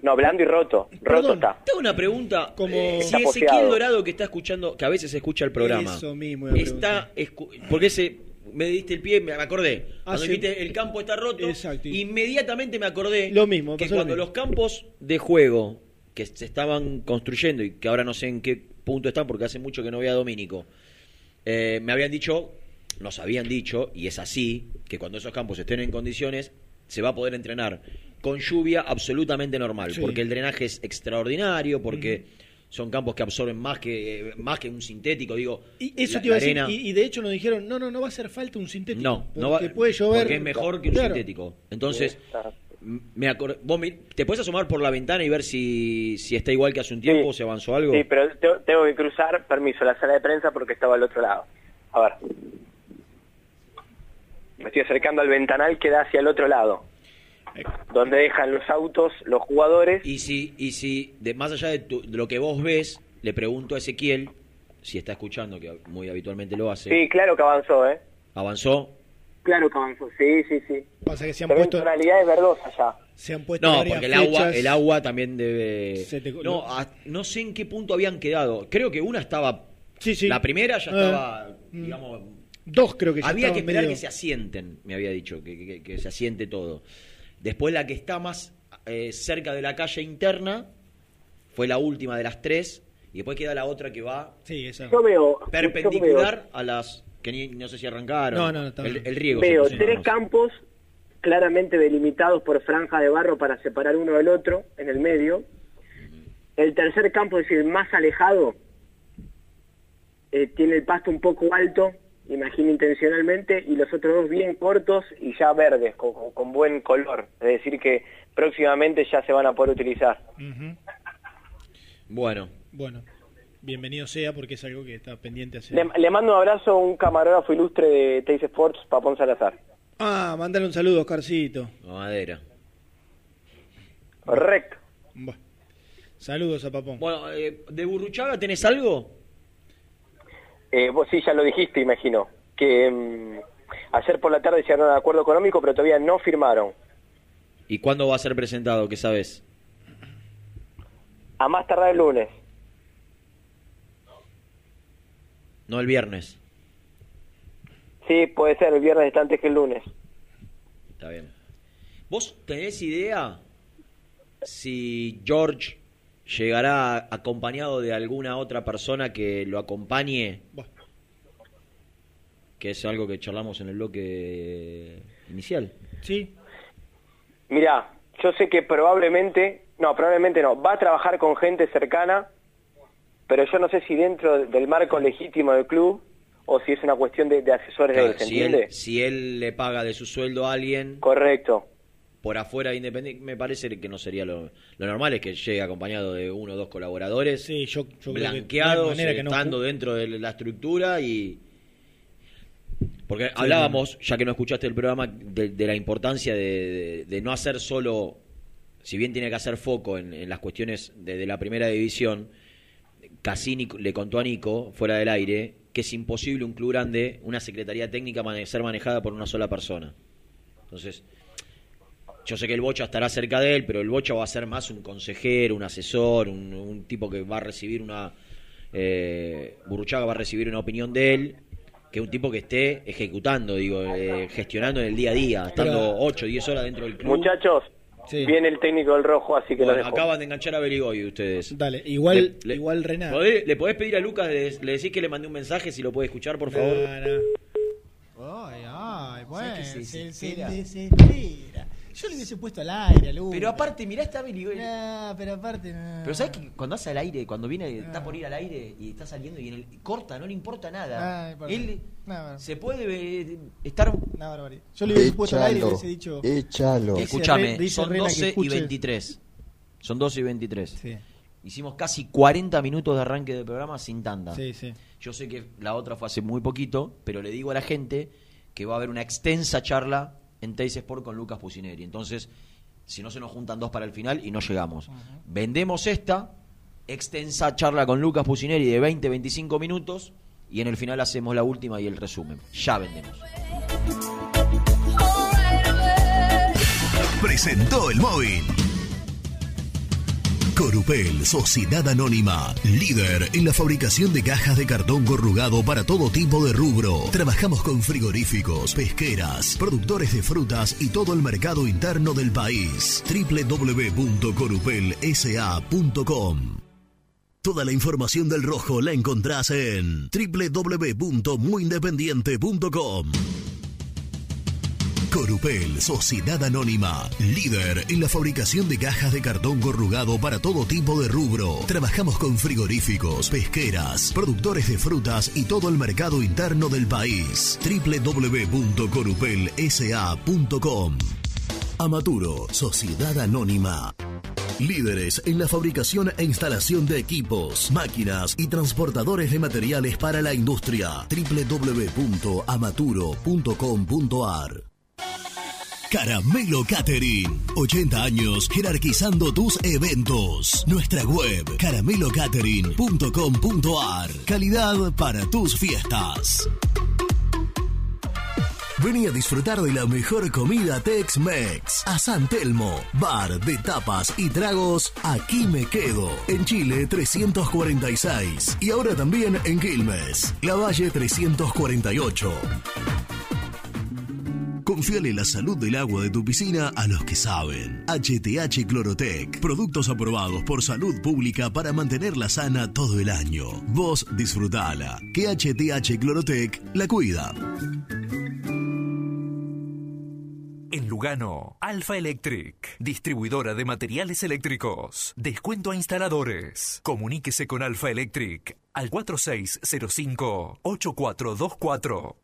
No, blando y roto, roto está. Tengo una pregunta. Como- Eh, si Ezequiel. Dorado que está escuchando, que a veces escucha el programa, Eso mismo está escu- porque ese me diste el pie, me me acordé. Cuando sí. dijiste el campo está roto, Exacto. inmediatamente me acordé Lo mismo, que cuando mismo. los campos de juego que se estaban construyendo y que ahora no sé en qué punto están porque hace mucho que no voy a Domínico, eh, me habían dicho, nos habían dicho, y es así, que cuando esos campos estén en condiciones, se va a poder entrenar con lluvia absolutamente normal, Sí. porque el drenaje es extraordinario, porque son campos que absorben más que más que un sintético, digo, Y eso la- te iba a decir, arena- y, y de hecho nos dijeron, no, no, no va a hacer falta un sintético. no, no va, porque puede llover. porque es mejor que un Claro. sintético. Entonces, me acor- vos me- ¿te puedes asomar por la ventana y ver si, si está igual que hace un tiempo, si avanzó algo? Sí, pero te- tengo que cruzar, permiso, la sala de prensa porque estaba al otro lado. A ver. Me estoy acercando al ventanal que da hacia el otro lado. Donde dejan los autos, los jugadores. Y si, y si de, más allá de, tu- de lo que vos ves, le pregunto a Ezequiel, si está escuchando, que muy habitualmente lo hace, Sí, claro que avanzó, ¿eh? avanzó. Claro que avanzó, sí, sí, sí. Pasa que se han Se ven puesto, tonalidades verdosas ya. se han puesto No, porque el agua, el agua también debe... Se te- No, a- no sé en qué punto habían quedado. Creo que una estaba... Sí, sí. La primera ya Eh, estaba, mm. digamos... Dos creo que ya Había que esperar medio- que se asienten, me había dicho, que, que- que se asiente todo. Después la que está más eh, cerca de la calle interna fue la última de las tres, y después queda la otra que va Sí, esa. Yo veo. perpendicular a las que ni- no sé si arrancaron. No, no, no, el, el riego. Veo tres campos claramente delimitados por franjas de barro para separar uno del otro en el medio. El tercer campo, es decir, más alejado, eh, tiene el pasto un poco alto, imagino intencionalmente, y los otros dos bien cortos y ya verdes, con, con- buen color. Es decir, que próximamente ya se van a poder utilizar. Bueno, Bueno, bienvenido sea porque es algo que está pendiente hacer. Le, le mando un abrazo a un camarógrafo ilustre de Teis Sports, Papón Salazar. Ah, mandale un saludo, Oscarcito. madera. Correcto. Bueno, saludos a Papón. Bueno, eh, ¿de Burruchaga tenés algo? Eh, vos sí, ya lo dijiste, imagino, que mm, ayer por la tarde llegaron a acuerdo económico, pero todavía no firmaron. ¿Y cuándo va a ser presentado? ¿Qué sabes? A más tardar el lunes. No el viernes. Sí, puede ser, el viernes está antes que el lunes. Está bien. ¿Vos tenés idea si George llegará acompañado de alguna otra persona que lo acompañe? Que es algo que charlamos en el bloque inicial. Sí. Mira, yo sé que probablemente, no, probablemente no, va a trabajar con gente cercana, pero yo no sé si dentro del marco legítimo del club o si es una cuestión de, de asesores Claro, de ¿se si, él, entiende? si él le paga de su sueldo a alguien Correcto. por afuera de Independiente, me parece que no sería lo, lo normal, es que llegue acompañado de uno o dos colaboradores, Sí, yo, yo creo que no hay blanqueados, manera que no estando ju- dentro de la estructura y... Porque hablábamos, ya que no escuchaste el programa, de, de la importancia de, de- de no hacer solo, si bien tiene que hacer foco en, en las cuestiones de, de la primera división, Cassini le contó a Nico, fuera del aire, que es imposible un club grande, una secretaría técnica, mane- ser manejada por una sola persona. Entonces, yo sé que el Bocha estará cerca de él, pero el Bocha va a ser más un consejero, un asesor, un, un tipo que va a recibir una... Eh, Burruchaga va a recibir una opinión de él, que un tipo que esté ejecutando, digo, eh, gestionando en el día a día, estando Pero- 8 o 10 horas dentro del club. Muchachos, viene el técnico del rojo, así que Bueno, lo dejo. acaban de enganchar a Beligoy ustedes. Dale, igual, Le- le- igual Renato. ¿Podés- ¿Le podés pedir a Lucas, le, le decís que le mandé un mensaje, si lo puede escuchar, por favor? Ay, ay, bueno, ¿Sabes que se se, se desespera? Yo le hubiese puesto al aire, Lu. Pero aparte, mirá esta Beligoy. No, pero aparte no. Pero ¿sabes que cuando hace al aire, cuando viene, está por ir al aire y está saliendo y en el, corta, no le importa nada? Importa. Él No, bueno. se puede eh, estar... Una barbaridad. Yo le hubiese puesto al aire y le hubiese dicho. Échalo. Escúchame, son Rena que 12 y escuche- 23. Son 12 y 23. Hicimos casi 40 minutos de arranque del programa sin tanda. Sí, sí. Yo sé que la otra fue hace muy poquito, pero le digo a la gente que va a haber una extensa charla en Teis Sport con Lucas Pusineri. Entonces, si no se nos juntan dos para el final y no llegamos. Vendemos esta extensa charla con Lucas Pusineri de 20-25 minutos y en el final hacemos la última y el resumen. Ya vendemos. Presentó el móvil. Corupel, Sociedad Anónima, líder en la fabricación de cajas de cartón corrugado para todo tipo de rubro. Trabajamos con frigoríficos, pesqueras, productores de frutas y todo el mercado interno del país. www.corupelsa.com Toda la información del rojo la encontrás en www.muyindependiente.com Corupel, Sociedad Anónima, líder en la fabricación de cajas de cartón corrugado para todo tipo de rubro. Trabajamos con frigoríficos, pesqueras, productores de frutas y todo el mercado interno del país. www.corupelsa.com Amaturo, Sociedad Anónima. Líderes en la fabricación e instalación de equipos, máquinas y transportadores de materiales para la industria. www.amaturo.com.ar Caramelo Catering. 80 años jerarquizando tus eventos. Nuestra web caramelocatering.com.ar. Calidad para tus fiestas. Vení a disfrutar de la mejor comida Tex-Mex. A San Telmo, bar de tapas y tragos, aquí me quedo. En Chile 346 y ahora también en Quilmes, La Valle 348. Confíale la salud del agua de tu piscina a los que saben. HTH Clorotec. Productos aprobados por salud pública para mantenerla sana todo el año. Vos disfrutala. Que HTH Clorotec la cuida. En Lugano, Alfa Electric, distribuidora de materiales eléctricos. Descuento a instaladores. Comuníquese con Alfa Electric al 4605-8424.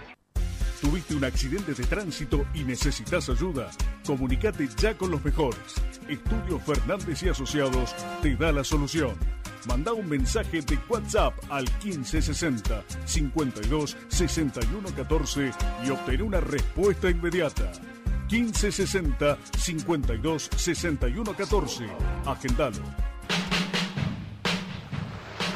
¿Tuviste un accidente de tránsito y necesitas ayuda? Comunicate ya con los mejores. Estudio Fernández y Asociados te da la solución. Manda un mensaje de WhatsApp al 1560 52 61 14 y obtén una respuesta inmediata. 1560 52 61 14. Agendalo.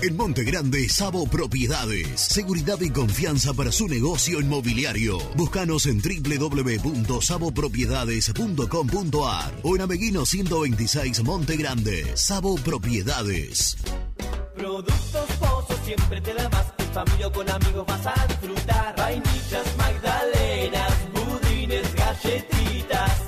En Monte Grande, Sabo Propiedades. Seguridad y confianza para su negocio inmobiliario. Búscanos en www.sabopropiedades.com.ar o en Ameguino 126 Monte Grande. Sabo Propiedades. Productos Pozo siempre te da más. En familia con amigos vas a disfrutar. Vainillas, magdalenas, budines, galletitas.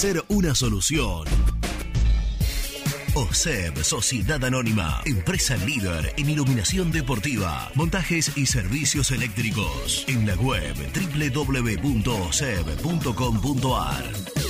ser una solución. OSEB, Sociedad Anónima, empresa líder en iluminación deportiva, montajes y servicios eléctricos. En la web www.oseb.com.ar.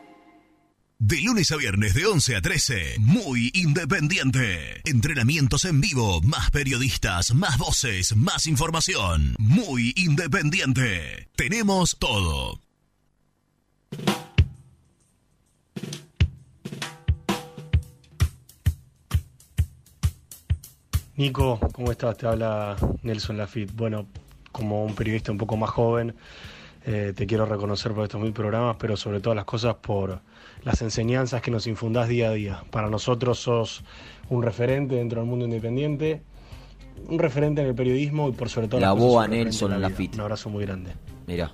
De lunes a viernes de 11 a 13, muy independiente. Entrenamientos en vivo, más periodistas, más voces, más información. Muy independiente. Tenemos todo. Nico, ¿cómo estás? Te habla Nelson Lafitte. Bueno, como un periodista un poco más joven, eh, te quiero reconocer por estos mil programas, pero sobre todas las cosas por las enseñanzas que nos infundás día a día. Para nosotros sos un referente dentro del mundo independiente, un referente en el periodismo y por sobre todo La boa Nelson en la. Un abrazo muy grande. Mira,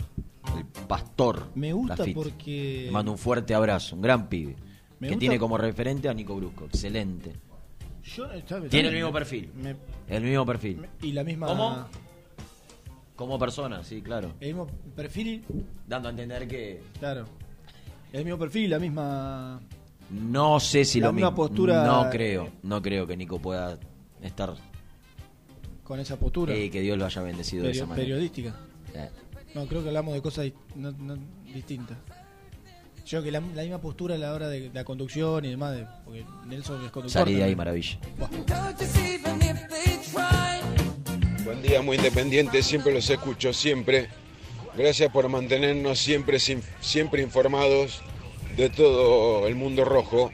el pastor. Me gusta Lafitte. porque- Le mando un fuerte abrazo, un gran pibe. Me que gusta- tiene como referente a Nico Brusco. Excelente. Yo, ¿sabes? Tiene el Me- mismo perfil. me- El mismo perfil. y la misma. ¿Cómo? Como persona, sí, claro. El mismo perfil. Dando a entender que. Claro. El mismo perfil, la misma. No sé si La lo misma mismo. postura- No creo. No creo que Nico pueda estar. con esa postura. Eh, que Dios lo haya bendecido de Perio- esa manera. periodística. Eh. No, creo que hablamos de cosas di- no- no- distintas. Yo que la, la misma postura a la hora de, de la conducción y demás, de- porque Nelson es conductor. Salí de ahí, maravilla. Buen día, muy independiente, siempre los escucho, siempre. Gracias por mantenernos siempre, siempre informados de todo el mundo rojo.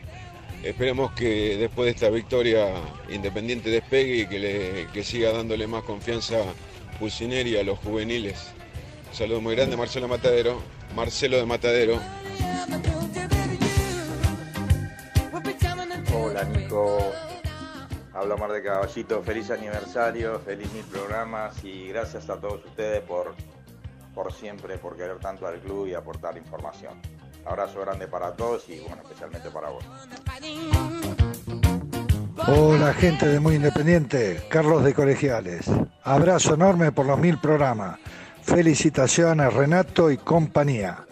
Esperemos que después de esta victoria Independiente despegue y que, le, que siga dándole más confianza Pulsineri a los juveniles. Un saludo muy grande, Marcelo Matadero. Marcelo de Matadero. Hola Nico, habla Mar de Caballito, feliz aniversario, feliz mil programas y gracias a todos ustedes por, por siempre, por querer tanto al club y aportar información. Abrazo grande para todos y bueno, especialmente para vos. Hola gente de Muy Independiente, Carlos de Colegiales. Abrazo enorme por los mil programas. Felicitaciones Renato y compañía.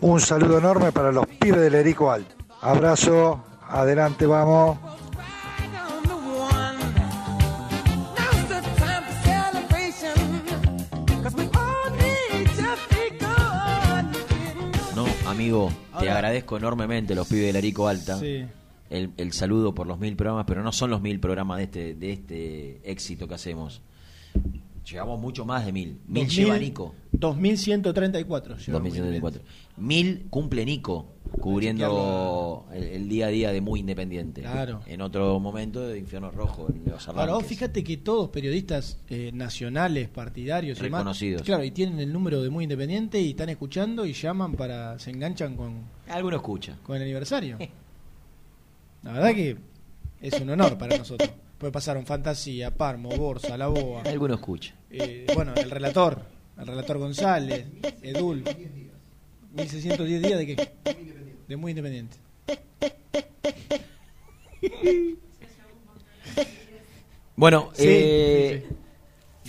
Un saludo enorme para los pibes del Erico Alto. Abrazo, adelante vamos. Amigo, te agradezco enormemente los pibes del Arico Alta. Sí. El, el saludo por los mil programas, pero no son los mil programas de este, de este éxito que hacemos. Llegamos mucho más de mil. Mil 2000, lleva Nico. 2134. lleva 2074. Mil cumple Nico, cubriendo el, el día a día de Muy Independiente. Claro. En otro momento de Infierno Rojo, en los Ahora, vos fíjate que todos periodistas eh, nacionales, partidarios y demás, Reconocidos. claro, y tienen el número de muy independiente y están escuchando y llaman para, se enganchan con, Alguno escucha. con el aniversario. <laughs> La verdad que es un honor para nosotros. Pues pasaron Fantasía, Parmo, Borsa, La Boa. Alguno escucha. eh, bueno, el relator, el relator González, Edul. 1610 días de qué? De muy independiente. Bueno, Sí, eh,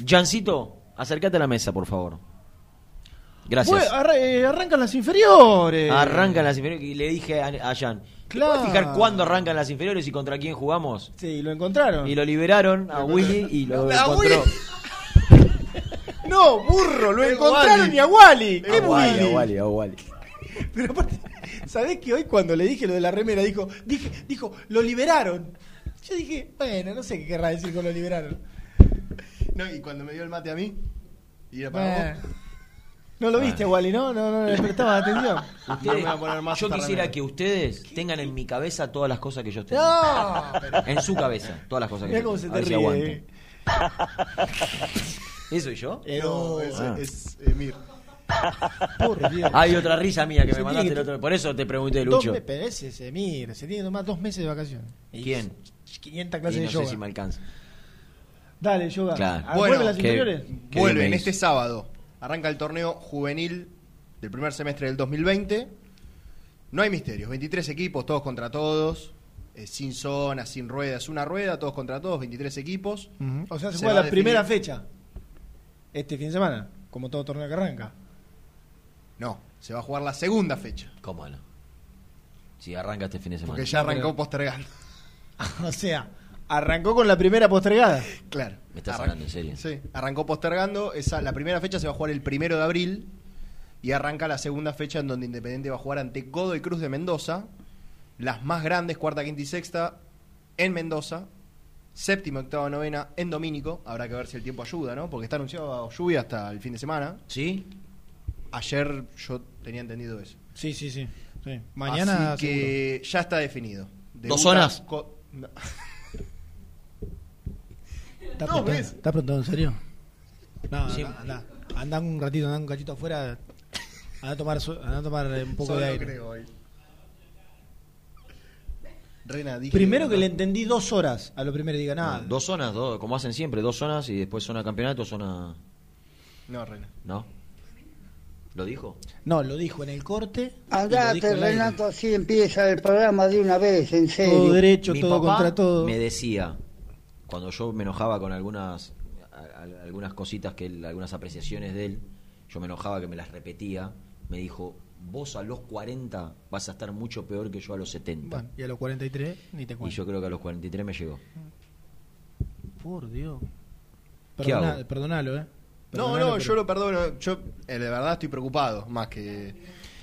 Jancito, acércate a la mesa, por favor. Gracias. Bueno, eh, arrancan las inferiores. Arrancan las inferiores y le dije a, a Jan, ¿te Claro. puedes fijar cuándo arrancan las inferiores y contra quién jugamos? Sí, lo encontraron. Y lo liberaron a Willy y lo encontró. No, burro, lo encontraron Wally. y a Wally. ¿Qué A Wally, Willy? a Wally, a Wally. Pero aparte, ¿sabés que hoy cuando le dije lo de la remera dijo, dije, dijo, lo liberaron? Yo dije, bueno, no sé qué querrá decir con lo liberaron. No, y cuando me dio el mate a mí, y era para Eh, vos. No lo viste, Wally, ¿no? No, no le prestabas atención. Ustedes- No me voy a poner más yo quisiera remera. que ustedes tengan en mi cabeza todas las cosas que yo tengo. No, pero- En su cabeza, todas las cosas que Mirá yo cómo tengo. se A te si ríe. aguantan. <laughs> ¿Eso y yo? Eh, No, no, es, Ah. es Emir. por <laughs> Dios. Hay otra risa mía que Se me mandaste que- el otro. Por eso te pregunté, Dos Lucho. me- pero ese, ese, mira, se tiene que tomar dos meses de vacaciones. Y ¿Quién? 500 Y clases no de sé yoga. si me alcanza. Dale, yoga. Claro. Ah, Bueno, ¿vuelven las ¿qué- inferiores? Vuelven este sábado. Arranca el torneo juvenil del primer semestre del 2020. No hay misterios. 23 equipos, todos contra todos. eh, sin zona, sin ruedas. Una rueda, todos contra todos. 23 equipos. Ujú. O sea, se, Se juega la primera fecha. Este fin de semana, como todo torneo que arranca. No, se va a jugar la segunda fecha. ¿Cómo no? Si arranca este fin de semana. Porque ya arrancó Pero- postergando. <laughs> o sea, arrancó con la primera postergada. Claro. ¿Me estás Arran- hablando en serio? Sí, arrancó postergando. Esa, la primera fecha se va a jugar el primero de abril. Y arranca la segunda fecha en donde Independiente va a jugar ante Godoy Cruz de Mendoza. Las más grandes, cuarta, quinta y sexta, en Mendoza. Séptima, octava, novena en Domínico. Habrá que ver si el tiempo ayuda, ¿no? Porque está anunciado lluvia hasta el fin de semana. ¿Sí? Ayer yo tenía entendido eso. Sí, sí, sí. sí. Mañana Así que ya está definido. ¿Dos Debuta co- no. <laughs> ¿Está No, preguntando, ¿ves? ¿Está preguntando en serio? No, Sí. anda, anda. Anda un ratito, anda un cachito afuera. Anda a tomar, anda a tomar eh, un poco Solo de aire. creo hoy. Rena, dije Primero que le entendí dos horas a lo primero diga nada. No, dos zonas, dos, como hacen siempre, dos zonas y después zona campeonato, zona. No, Rena. ¿No? ¿Lo dijo? No, lo dijo en el corte. Andate. Renato, así empieza el programa de una vez, en serio. Todo derecho, Mi todo papá contra todo. Me decía, cuando yo me enojaba con algunas a- a- algunas cositas que él, algunas apreciaciones de él, yo me enojaba que me las repetía, me dijo, vos a los 40 vas a estar mucho peor que yo a los 70. Bueno, y a los 43, ni te y cuento. yo creo que a los 43 me llegó. Por Dios. ¿Qué Perdona- hago? Perdonalo, ¿eh? No, Perdonalo, no, pero- yo lo perdono. Yo, eh, de verdad, estoy preocupado. Más que.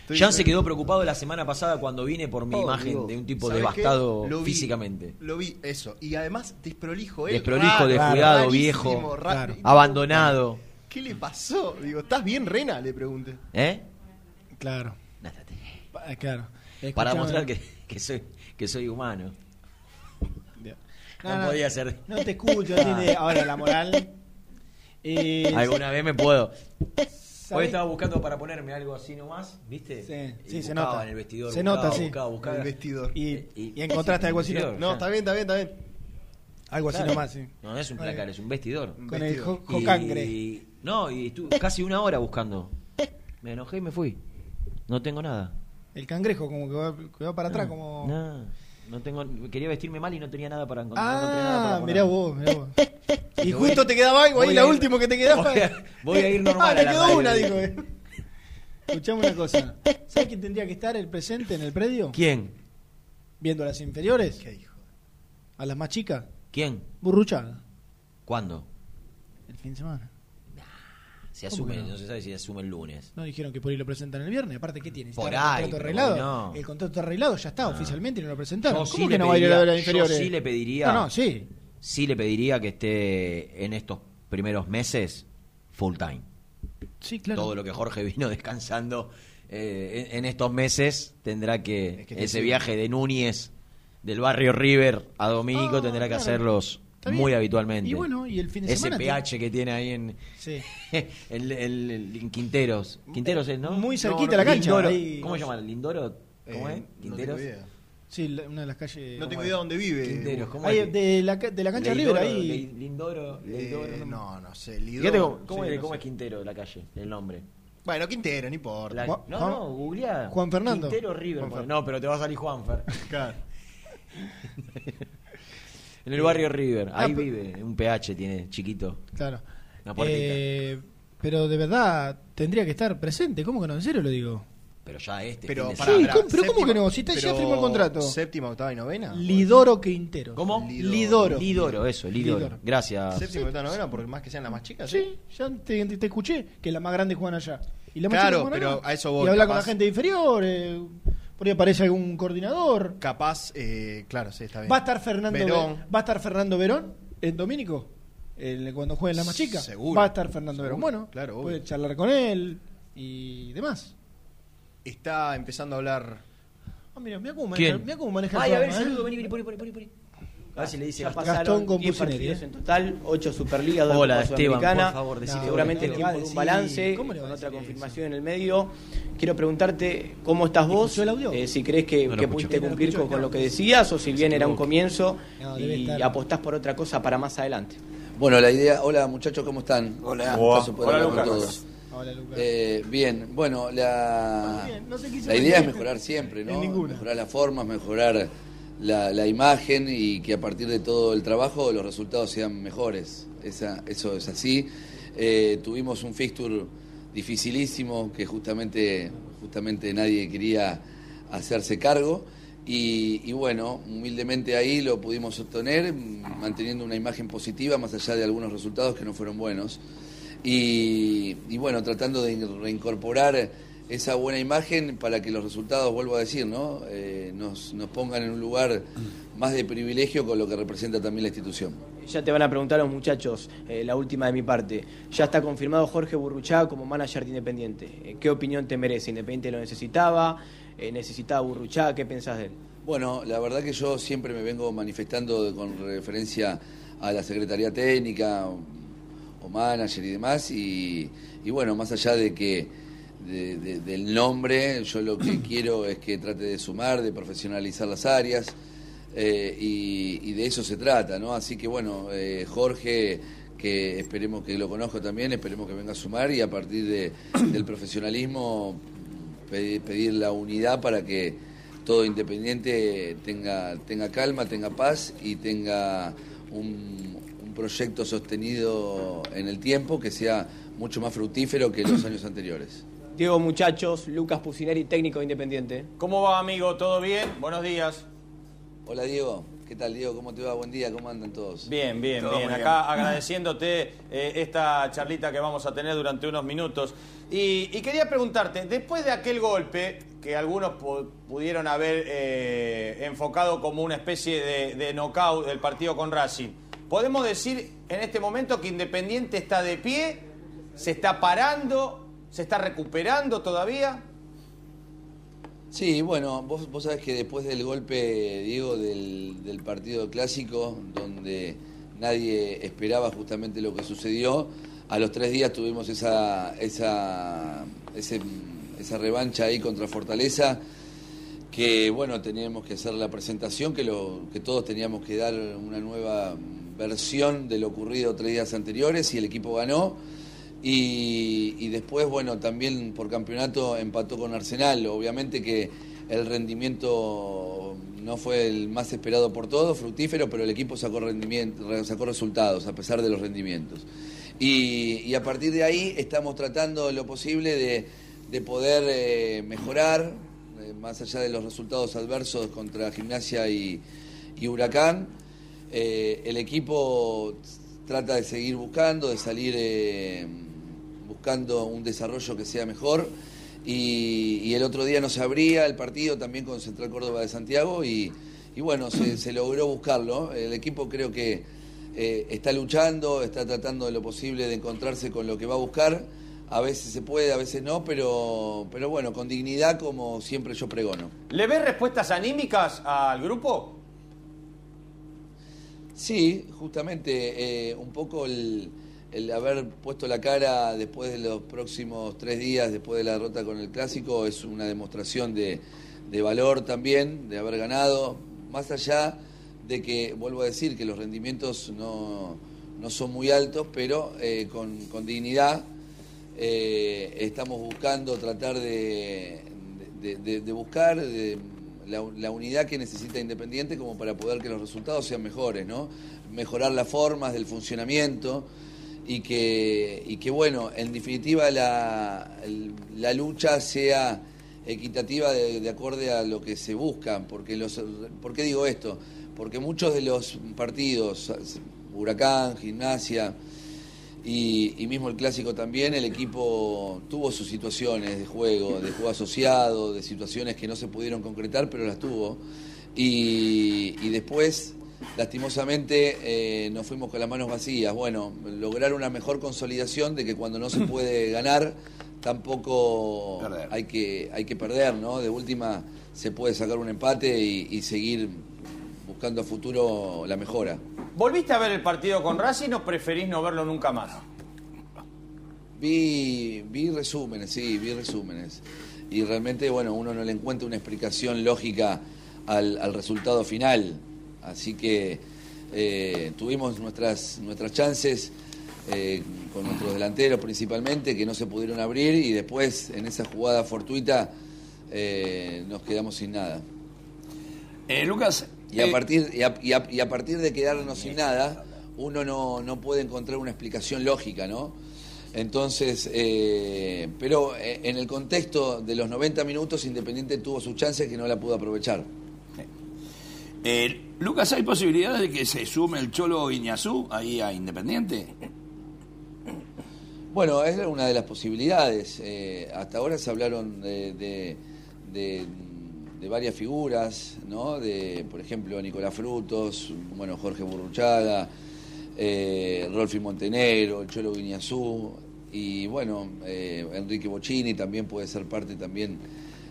estoy- Jan se quedó preocupado la semana pasada cuando vine por mi Oh, imagen Dios. de un tipo ¿Sabés devastado qué? Lo vi, físicamente. Lo vi, eso. Y además, desprolijo, ¿eh? Desprolijo, descuidado, viejo, Claro. abandonado. ¿Qué le pasó? Digo, ¿estás bien, Rena? Le pregunté. ¿Eh? Claro. Pa- Claro. Para Escuchame- mostrar que, que soy que soy humano. No, No, no, podía ser. No te escucho, no tiene- Ahora, la moral. <laughs> eh, Alguna vez me puedo. Hoy ¿sabés? estaba buscando para ponerme algo así nomás, ¿viste? Sí, Y sí, se buscaba nota. en el vestidor. Se buscaba, nota, sí. buscaba, buscaba. El vestidor. Y, Y- y encontraste algo así. No, No, está bien, está bien, está bien. algo así Claro. nomás, sí. No, no es un placar, es un vestidor. Con el jo- Y- jocangre. No, y estuve casi una hora buscando. Me enojé y me fui. No tengo nada. El cangrejo, como que va, que va para atrás, No, como. No, no tengo, quería vestirme mal y no tenía nada para encontrar. no encontré nada para Ah, poner. mirá vos, mirá vos. <laughs> Y justo te quedaba algo ahí, la última que te quedaba. Voy a, voy a ir <laughs> normal Ah, a me la quedó una, dijo. eh. Escuchame una cosa. ¿Sabes quién tendría que estar el presente en el predio? ¿Quién? Viendo a las inferiores. A las más chicas. ¿Quién? Burruchaga. ¿Cuándo? El fin de semana. Se ¿Cómo asume, no? no? se sabe si se asume el lunes. No dijeron que por ahí lo presentan el viernes. Aparte, ¿qué tiene? Por ¿Está ahí, el contrato arreglado? no. El contrato arreglado ya está oficialmente y no lo presentaron. Yo ¿Cómo sí que no va a ir a pediría- las inferiores? Yo sí le pediría. No, no, sí. Sí le pediría que esté en estos primeros meses full time. Sí, claro. Todo lo que Jorge vino <laughs> descansando eh, en, en estos meses tendrá que, que ese sí. viaje de Núñez del barrio River a Domínico Ah, tendrá que claro. bien. Muy habitualmente. Y bueno, y el fin de ese semana PH que tiene ahí en, Sí. <laughs> el, el- el- en Quinteros. Quinteros es, ¿no? Muy No, cerquita no, la cancha, Lindoro. ahí- ¿Cómo se llama? ¿Lindoro? ¿Cómo Eh, es? no ¿Quinteros? tengo idea. Sí, la- una de las calles. No tengo ¿cómo idea es? dónde vive. Quinteros, ¿cómo Ahí, es? de, la, ca- de la cancha River, ahí. Lei- Lindoro, Leidoro, Eh, no, no sé. Lidoro. Cómo, cómo Sí, es, no cómo sé. es Quintero la calle, el nombre. Bueno, Quintero, no importa. La- no, no, googleá. Juan Fernando. Quintero River. Juan no, pero te va a salir Juanfer. Claro. <laughs> en el barrio River. Ah, Ahí vive. Un PH tiene, chiquito. Claro. Una. Eh, pero de verdad tendría que estar presente. ¿Cómo que no? ¿En serio lo digo? Pero ya este. Pero, fin de pará, Sí, pará, ¿cómo- pero ¿cómo que no? Si te- ya firmó el contrato. Séptima, octava y novena. Lidoro Quintero. ¿Cómo? Lidoro. Lidoro, eso, Lidoro. Lidoro. Gracias. Séptima, octava y novena, por más que sean las más chicas. Sí, ya te, te escuché que la más grande juegan allá. Y la más Claro, pero a eso voy, Y habla con la gente inferior. eh, por ahí aparece algún coordinador. Capaz, eh, claro, sí, está bien. ¿Va a estar Fernando Verón. Ve- ¿Va a estar Fernando Verón en Domínico? El- cuando jueguen la más chica. Seguro. Va a estar Fernando Verón. Bueno, claro, puede charlar con él y demás. Está empezando a hablar. Ah, mira, mira cómo maneja, ¿Quién? mira cómo maneja el Ay, a ver, programa, ¿eh? saludo, vení, vení, poné, poné, poné, poné. A ver si le dice pasaron Gastón con 10 Pusineri, partidos eh. en total, 8 Superligas, 2 Hola, Copa Esteban, Sudamericana. por favor, decile No, hola, seguramente Esteban. tiempo de un balance, ¿Cómo le va con otra confirmación en el medio. Quiero preguntarte cómo estás vos, ¿Escuchó el audio? eh, si crees que, No escucho. pudiste No cumplir escucho, con, lo que decías o si bien era un comienzo y estar. apostás por otra cosa para más adelante. Bueno, la idea, hola muchachos, ¿cómo están? Hola. Hola, con Lucas. todos. Hola, Lucas. Eh, bien, bueno, la, Bien, la idea es mejorar siempre, ¿no? Mejorar las formas, mejorar la, imagen y que a partir de todo el trabajo los resultados sean mejores. Esa, eso es así. Eh, tuvimos un fixture dificilísimo que justamente, justamente nadie quería hacerse cargo. Y, bueno, humildemente ahí lo pudimos obtener, manteniendo una imagen positiva más allá de algunos resultados que no fueron buenos. Y, y bueno, tratando de reincorporar esa buena imagen para que los resultados, vuelvo a decir, ¿no? Eh, nos, nos pongan en un lugar más de privilegio con lo que representa también la institución. Ya te van a preguntar los muchachos, eh, la última de mi parte. Ya está confirmado Jorge Burruchaga como manager de Independiente. Eh, ¿Qué opinión te merece? ¿Independiente lo necesitaba? Eh, ¿Necesitaba Burruchaga? ¿Qué pensás de él? Bueno, la verdad que yo siempre me vengo manifestando con referencia a la Secretaría Técnica o, o manager y demás, y, y bueno, más allá de que de- de- del nombre, yo lo que <clears throat> quiero es que trate de sumar, de profesionalizar las áreas, eh, y, y de eso se trata, ¿no? Así que bueno, eh, Jorge, que esperemos que lo conozco también, esperemos que venga a sumar y a partir de- <clears throat> del profesionalismo pedir, pedir la unidad para que todo Independiente tenga, tenga calma, tenga paz y tenga un, un proyecto sostenido en el tiempo que sea mucho más fructífero que los <clears throat> años anteriores. Diego, muchachos, Lucas Pusineri, técnico de Independiente. ¿Cómo va, amigo? ¿Todo bien? Buenos días. Hola Diego, ¿qué tal Diego? ¿Cómo te va? Buen día, ¿cómo andan todos? Bien, bien, Todo bien. Acá bien. agradeciéndote eh, esta charlita que vamos a tener durante unos minutos. Y, y quería preguntarte, después de aquel golpe que algunos pu- pudieron haber eh, enfocado como una especie de, de knockout del partido con Racing, ¿podemos decir en este momento que Independiente está de pie, se está parando, se está recuperando todavía? Sí, bueno, vos, vos sabés que después del golpe, Diego, del, partido clásico, donde nadie esperaba justamente lo que sucedió, a los tres días tuvimos esa, esa, ese- esa revancha ahí contra Fortaleza, que bueno, teníamos que hacer la presentación, que, lo, que todos teníamos que dar una nueva versión de lo ocurrido tres días anteriores y el equipo ganó. Y, después, bueno, también por campeonato empató con Arsenal. Obviamente que el rendimiento no fue el más esperado por todos, fructífero, pero el equipo sacó, rendimiento, sacó resultados a pesar de los rendimientos. Y, a partir de ahí estamos tratando lo posible de, de poder eh, mejorar, eh, más allá de los resultados adversos contra Gimnasia y, Huracán. Eh, el equipo trata de seguir buscando, de salir buscando un desarrollo que sea mejor. Y, y el otro día no se abría el partido también con Central Córdoba de Santiago y, y bueno, se, <clears throat> se logró buscarlo. El equipo creo que eh, está luchando, está tratando de lo posible de encontrarse con lo que va a buscar. A veces se puede, a veces no, pero, pero bueno, con dignidad como siempre yo pregono. ¿Le ves respuestas anímicas al grupo? Sí, justamente eh, un poco el, el haber puesto la cara después de los próximos tres días, después de la derrota con el clásico, es una demostración de, de valor también, de haber ganado, más allá de que, vuelvo a decir, que los rendimientos no, no son muy altos, pero eh, con, con dignidad eh, estamos buscando tratar de, de- buscar la, la unidad que necesita Independiente como para poder que los resultados sean mejores, ¿no? Mejorar las formas del funcionamiento y que, y que bueno, en definitiva la, la lucha sea equitativa de, de acorde a lo que se busca. Porque los, ¿Por qué digo esto? Porque muchos de los partidos, Huracán, Gimnasia, y, y mismo el clásico también, el equipo tuvo sus situaciones de juego, de juego asociado, de situaciones que no se pudieron concretar, pero las tuvo. Y, y después, lastimosamente, eh, nos fuimos con las manos vacías. Bueno, lograr una mejor consolidación de que cuando no se <laughs> puede ganar, tampoco hay que, hay que perder, ¿no? De última se puede sacar un empate y, y seguir buscando a futuro la mejora. ¿Volviste a ver el partido con Racing o preferís no verlo nunca más? Vi, vi resúmenes, sí, vi resúmenes. Y realmente, bueno, uno no le encuentra una explicación lógica al, al resultado final. Así que eh, tuvimos nuestras, nuestras chances eh, con nuestros delanteros principalmente, que no se pudieron abrir y después en esa jugada fortuita eh, nos quedamos sin nada. Lucas. Y a, partir, y, a, y a- y a partir de quedarnos sin nada, uno no, no puede encontrar una explicación lógica, ¿no? Entonces, eh, pero en el contexto de los 90 minutos, Independiente tuvo su chance que no la pudo aprovechar. eh, Lucas, ¿hay posibilidades de que se sume el Cholo Iñazú ahí a Independiente? Bueno, es una de las posibilidades. Eh, hasta ahora se hablaron de, varias figuras, ¿no? De, por ejemplo, Nicolás Frutos, bueno, Jorge Burruchaga, eh, Rolfi Montenegro, el Cholo Guiñazú y bueno, eh, Enrique Bocini también puede ser parte también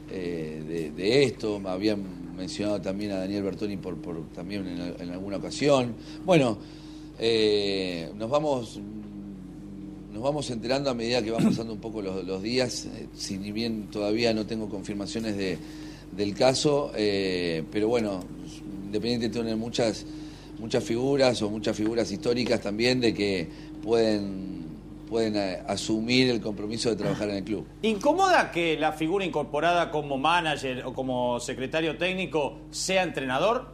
eh, de, de esto. Habían mencionado también a Daniel Bertoni por, por también en, en alguna ocasión. Bueno, eh, nos vamos nos vamos enterando a medida que van pasando un poco los, días, eh, si bien todavía no tengo confirmaciones de, del caso, eh, pero bueno, Independiente tiene muchas, muchas figuras o muchas figuras históricas también de que pueden, pueden eh, asumir el compromiso de trabajar en el club. ¿Incomoda que la figura incorporada como manager o como secretario técnico sea entrenador?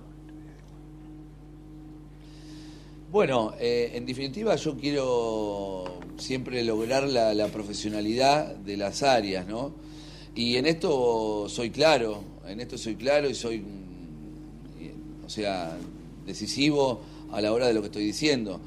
Bueno, eh, en definitiva yo quiero siempre lograr la, la profesionalidad de las áreas, ¿no? Y en esto soy claro, en esto soy claro y soy, mm, o sea, decisivo a la hora de lo que estoy diciendo.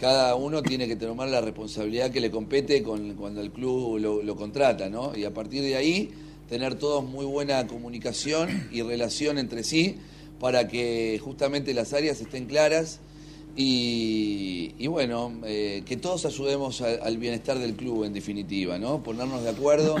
Cada uno tiene que tomar la responsabilidad que le compete cuando el club lo, contrata, ¿no? Y a partir de ahí tener todos muy buena comunicación y relación entre sí para que justamente las áreas estén claras y, y bueno, eh, que todos ayudemos al bienestar del club en definitiva, ¿no? Ponernos de acuerdo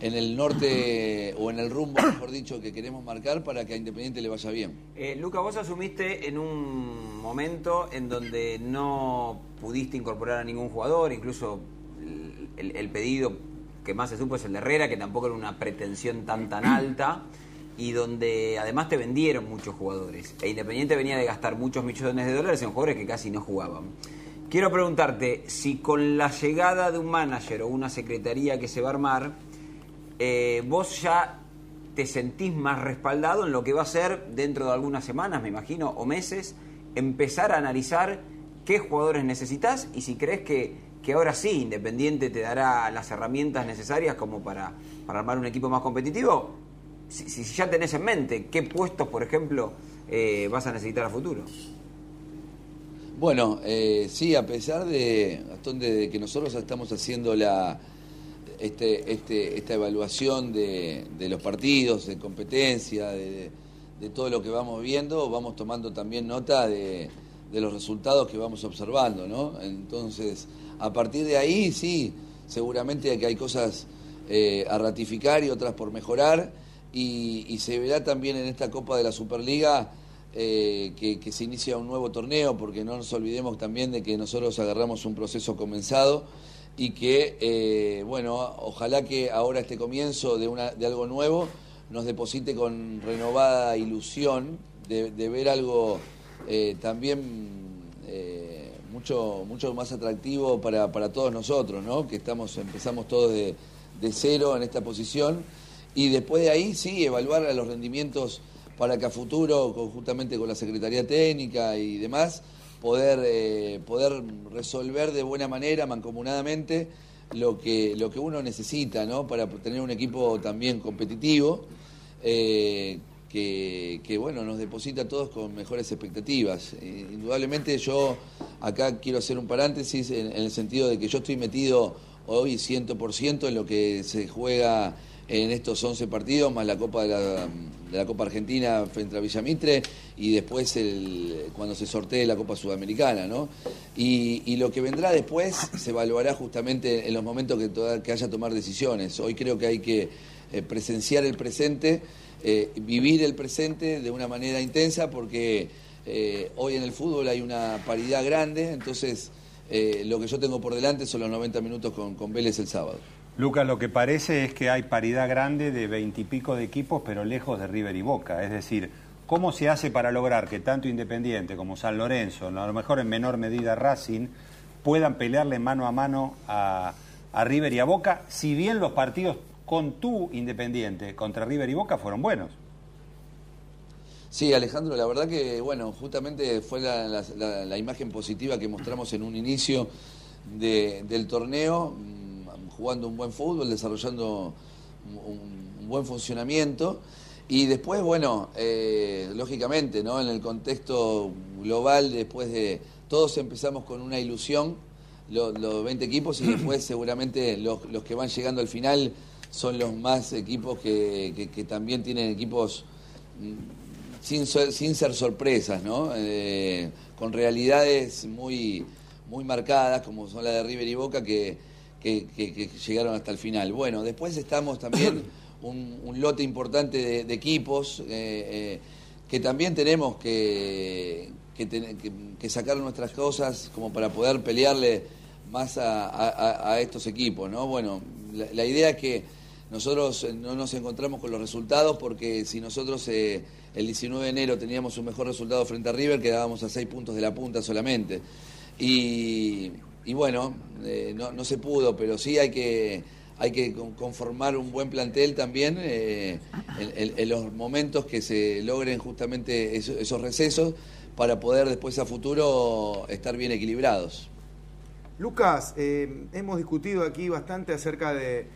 en el norte o en el rumbo, mejor dicho, que queremos marcar para que a Independiente le vaya bien. Eh, Luca, vos asumiste en un momento en donde no pudiste incorporar a ningún jugador, incluso el, el- pedido que más se supo es el de Herrera, que tampoco era una pretensión tan tan alta, y donde además te vendieron muchos jugadores. E Independiente venía de gastar muchos millones de dólares en jugadores que casi no jugaban. Quiero preguntarte si con la llegada de un manager o una secretaría que se va a armar, eh, vos ya te sentís más respaldado en lo que va a ser dentro de algunas semanas, me imagino, o meses, empezar a analizar qué jugadores necesitas y si crees que, que ahora sí Independiente te dará las herramientas necesarias como para, para armar un equipo más competitivo. Si, ya tenés en mente qué puestos, por ejemplo, eh, vas a necesitar a futuro. Bueno, eh, sí, a pesar de, de que nosotros estamos haciendo la este, este, esta evaluación de, los partidos, de competencia, de, todo lo que vamos viendo, vamos tomando también nota de, los resultados que vamos observando, ¿no? Entonces, a partir de ahí, sí, seguramente que hay cosas eh, a ratificar y otras por mejorar, y, se verá también en esta Copa de la Superliga eh, que se inicia un nuevo torneo, porque no nos olvidemos también de que nosotros agarramos un proceso comenzado y que, eh, bueno, ojalá que ahora este comienzo de, una, de algo nuevo nos deposite con renovada ilusión de, ver algo eh, también eh, mucho, mucho más atractivo para, para todos nosotros, ¿no? Que estamos, empezamos todos de, de cero en esta posición y después de ahí sí evaluar los rendimientos para que a futuro, conjuntamente con la Secretaría Técnica y demás, poder, eh, poder resolver de buena manera, mancomunadamente, lo que, lo que uno necesita, ¿no? Para tener un equipo también competitivo, eh, que, que, bueno, nos deposita a todos con mejores expectativas. Eh, indudablemente yo acá quiero hacer un paréntesis en, en el sentido de que yo estoy metido hoy 100% en lo que se juega en estos 11 partidos, más la Copa de la, de la Copa Argentina frente a Villamitre y después el, cuando se sortee la Copa Sudamericana, ¿no? Y, lo que vendrá después se evaluará justamente en los momentos que, que haya que tomar decisiones. Hoy creo que hay que eh, presenciar el presente, eh, vivir el presente de una manera intensa porque eh, hoy en el fútbol hay una paridad grande, entonces lo que yo tengo por delante son los 90 minutos con, con Vélez el sábado. Lucas, lo que parece es que hay paridad grande de veintipico de equipos, pero lejos de River y Boca. Es decir, ¿cómo se hace para lograr que tanto Independiente como San Lorenzo, a lo mejor en menor medida Racing, puedan pelearle mano a mano a, River y a Boca, si bien los partidos con tu Independiente contra River y Boca fueron buenos? Sí, Alejandro, la verdad que, bueno, justamente fue la, imagen positiva que mostramos en un inicio de- del torneo, jugando un buen fútbol, desarrollando un, un buen funcionamiento. Y después, bueno, eh, lógicamente, ¿no? En el contexto global, después de. Todos empezamos con una ilusión, lo- los 20 equipos, y <clears throat> después, seguramente, los, los que van llegando al final son los más equipos que, que- que también tienen equipos mm, sin, sin ser sorpresas, ¿no? Eh, con realidades muy, muy marcadas, como son la de River y Boca, que, que- que- que llegaron hasta el final. Bueno, después estamos también <coughs> un, un lote importante de, de equipos eh, eh, que también tenemos que, que, ten- que- sacar nuestras cosas como para poder pelearle más a, a- a- a estos equipos, ¿no? Bueno, la, la idea es que nosotros eh, no nos encontramos con los resultados porque si nosotros eh, el 19 de enero teníamos un mejor resultado frente a River, quedábamos a seis puntos de la punta solamente. Y, y bueno, eh, no, no se pudo, pero sí hay que, hay que con- conformar un buen plantel también eh, en, los momentos que se logren justamente eso- esos recesos para poder después a futuro estar bien equilibrados. Lucas, eh, hemos discutido aquí bastante acerca de,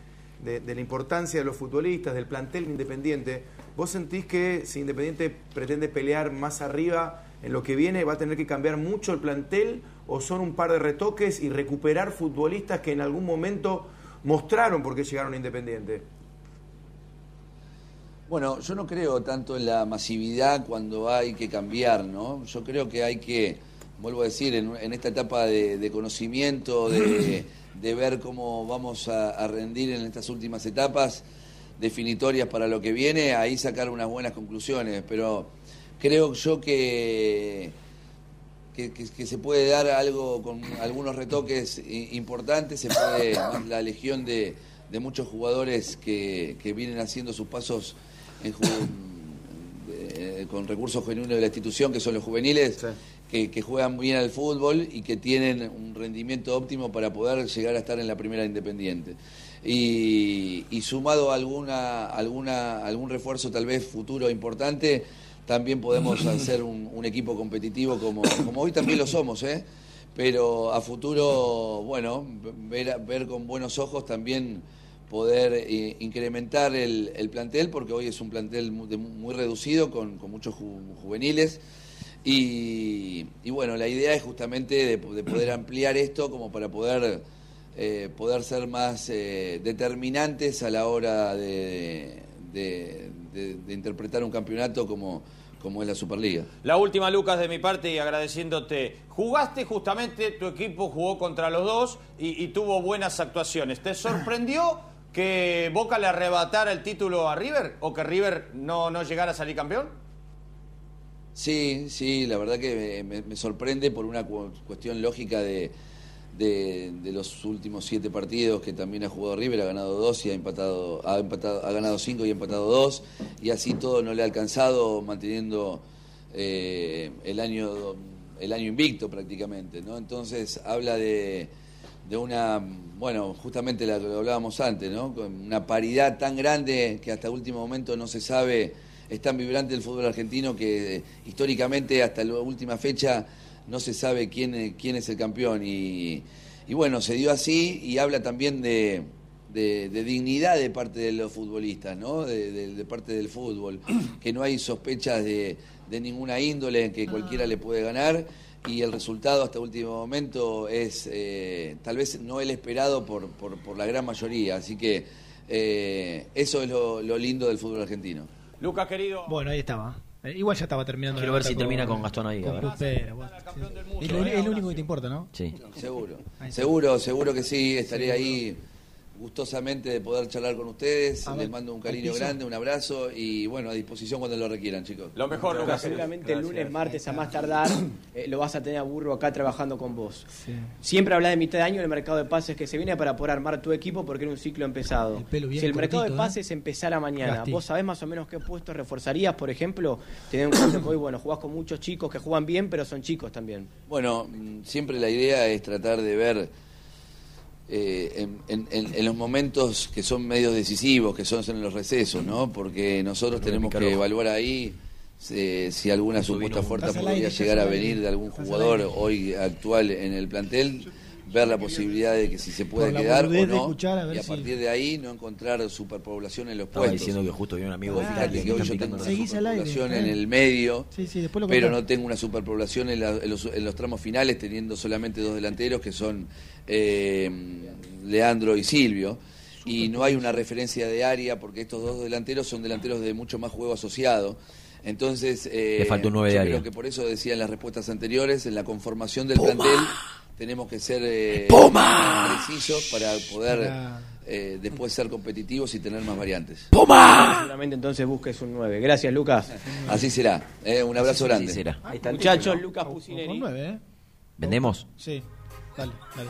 de- de la importancia de los futbolistas, del plantel independiente. ¿Vos sentís que si Independiente pretende pelear más arriba en lo que viene, va a tener que cambiar mucho el plantel o son un par de retoques y recuperar futbolistas que en algún momento mostraron por qué llegaron a Independiente? Bueno, yo no creo tanto en la masividad cuando hay que cambiar, ¿no? Yo creo que hay que vuelvo a decir, en, en esta etapa de, de conocimiento, de, <clears throat> de ver cómo vamos a, a rendir en estas últimas etapas definitorias para lo que viene, ahí sacar unas buenas conclusiones. Pero creo yo que, que, que- que se puede dar algo con algunos retoques importantes, se puede, <coughs> la legión de, de muchos jugadores que, que vienen haciendo sus pasos en eh, con recursos genuinos de la institución, que son los juveniles, que, que juegan bien al fútbol y que tienen un rendimiento óptimo para poder llegar a estar en la primera independiente. Y, y sumado a alguna, alguna, algún refuerzo tal vez futuro importante, también podemos <clears throat> hacer un, un equipo competitivo como, como hoy también lo somos, ¿eh? pero a futuro, bueno, ver, ver con buenos ojos también poder eh, incrementar el, el plantel, porque hoy es un plantel muy, de- muy reducido, con, con muchos ju- juveniles. Y, y bueno, la idea es justamente de, de poder ampliar esto como para poder, eh, poder ser más eh, determinantes a la hora de, de- de- de interpretar un campeonato como, como es la Superliga. La última, Lucas, de mi parte y agradeciéndote. Jugaste justamente, tu equipo jugó contra los dos y, y tuvo buenas actuaciones. ¿Te sorprendió que Boca le arrebatara el título a River o que River no, no llegara a salir campeón? Sí, sí, la verdad que me, sorprende por una cu- cuestión lógica de, de, los últimos siete partidos que también ha jugado River, ha ganado dos y ha empatado, ha empatado, ha ganado cinco y ha empatado dos, y así todo no le ha alcanzado manteniendo eh, el año el año invicto prácticamente, ¿no? Entonces habla de, de una, bueno, justamente la que hablábamos antes, ¿no? Con una paridad tan grande que hasta último momento no se sabe, es tan vibrante el fútbol argentino que históricamente hasta la última fecha no se sabe quién, quién es el campeón y, y bueno, se dio así y habla también de, de, de dignidad de parte de los futbolistas, ¿no? De, de- de parte del fútbol, <clears throat> que no hay sospechas de, de ninguna índole que cualquiera le puede ganar y el resultado hasta último momento es eh, tal vez no el esperado por, por, por la gran mayoría, así que eh, eso es lo, lo lindo del fútbol argentino. Lucas, querido. Bueno, ahí estaba. Eh, igual ya estaba terminando. Quiero la ver si termina con Gastón ahí, a con ver. Pupera, bueno, sí. Es lo, es lo único que te importa, ¿no? Sí. Seguro, seguro, seguro que sí, estaré ahí gustosamente de poder charlar con ustedes, les mando un cariño grande, un abrazo y bueno, a disposición cuando lo requieran, chicos. Lo mejor, Lucas. Seguramente el lunes, martes, a más tardar, <coughs> eh, lo vas a tener a Burro acá trabajando con vos. Siempre hablas de mitad de año en el mercado de pases que se viene para poder armar tu equipo porque era un ciclo empezado. pelo bien si el mercado de ¿eh? pases empezara mañana. ¿vos sabés más o menos qué puestos reforzarías, por ejemplo? Teniendo en cuenta que hoy, bueno, jugás con muchos chicos que juegan bien, pero son chicos también. Bueno, mm, siempre la idea es tratar de ver eh, en, en- en- en los momentos que son medios decisivos, que son en los recesos, ¿no? Porque nosotros tenemos que evaluar ahí eh, si alguna supuesta oferta al podría aire, llegar a venir de algún jugador hoy actual en el plantel, ver la posibilidad de que si se puede quedar o no, escuchar, a ver y a si- partir de ahí no encontrar superpoblación en los Estaba puestos. diciendo que justo había un amigo Vos de Italia que hoy yo tengo una aire, superpoblación ¿eh? en el medio, Sí, sí, después lo pero no tengo una superpoblación en, la- en los, en los tramos finales, teniendo solamente dos delanteros que son eh, Leandro y Silvio. Y no hay una referencia de área porque estos dos delanteros son delanteros de mucho más juego asociado. Entonces, eh, Le falta un nueve de yo área. creo que por eso decía en las respuestas anteriores, en la conformación del plantel, tenemos que ser eh, precisos para poder eh, después ser competitivos y tener más variantes. Seguramente entonces busques un 9. Gracias, Lucas. Así será. Eh, un abrazo Así grande. será. Ahí está el Muchachos. Lucas Pusineri. ¿eh? ¿Vendemos? Sí. Dale, dale.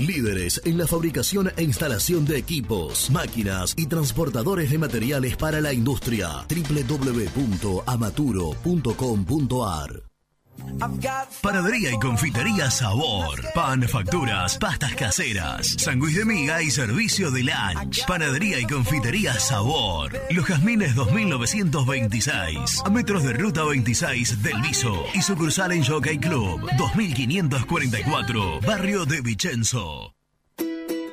Líderes en la fabricación e instalación de equipos, máquinas y transportadores de materiales para la industria. www.amaturo.com.ar Panadería y confitería Sabor. Pan, facturas, pastas caseras, sándwich de miga y servicio de lunch. Panadería y confitería Sabor. Los Jazmines 2926. A metros de ruta 26 del Viso. Y sucursal en Jockey Club 2544. Barrio de Vicenzo.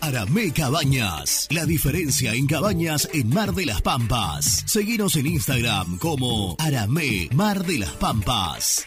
Aramé Cabañas. La diferencia en cabañas en Mar de las Pampas. Seguinos en Instagram como Aramé Mar de las Pampas.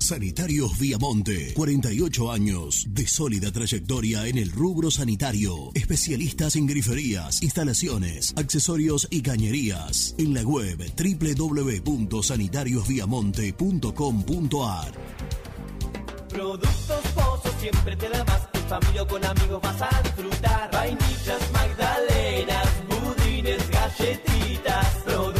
Sanitarios Viamonte, 48 años de sólida trayectoria en el rubro sanitario. Especialistas en griferías, instalaciones, accesorios y cañerías. En la web www.sanitariosviamonte.com.ar. Productos Pozos siempre te da más. En familia con amigos vas a disfrutar. Vainillas, magdalenas, budines, galletitas. Productos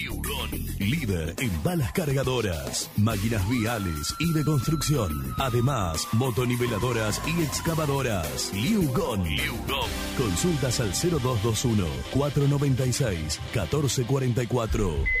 Líder en balas cargadoras, máquinas viales y de construcción. Además, motoniveladoras y excavadoras. Liugon. Consultas al 0221 496 1444.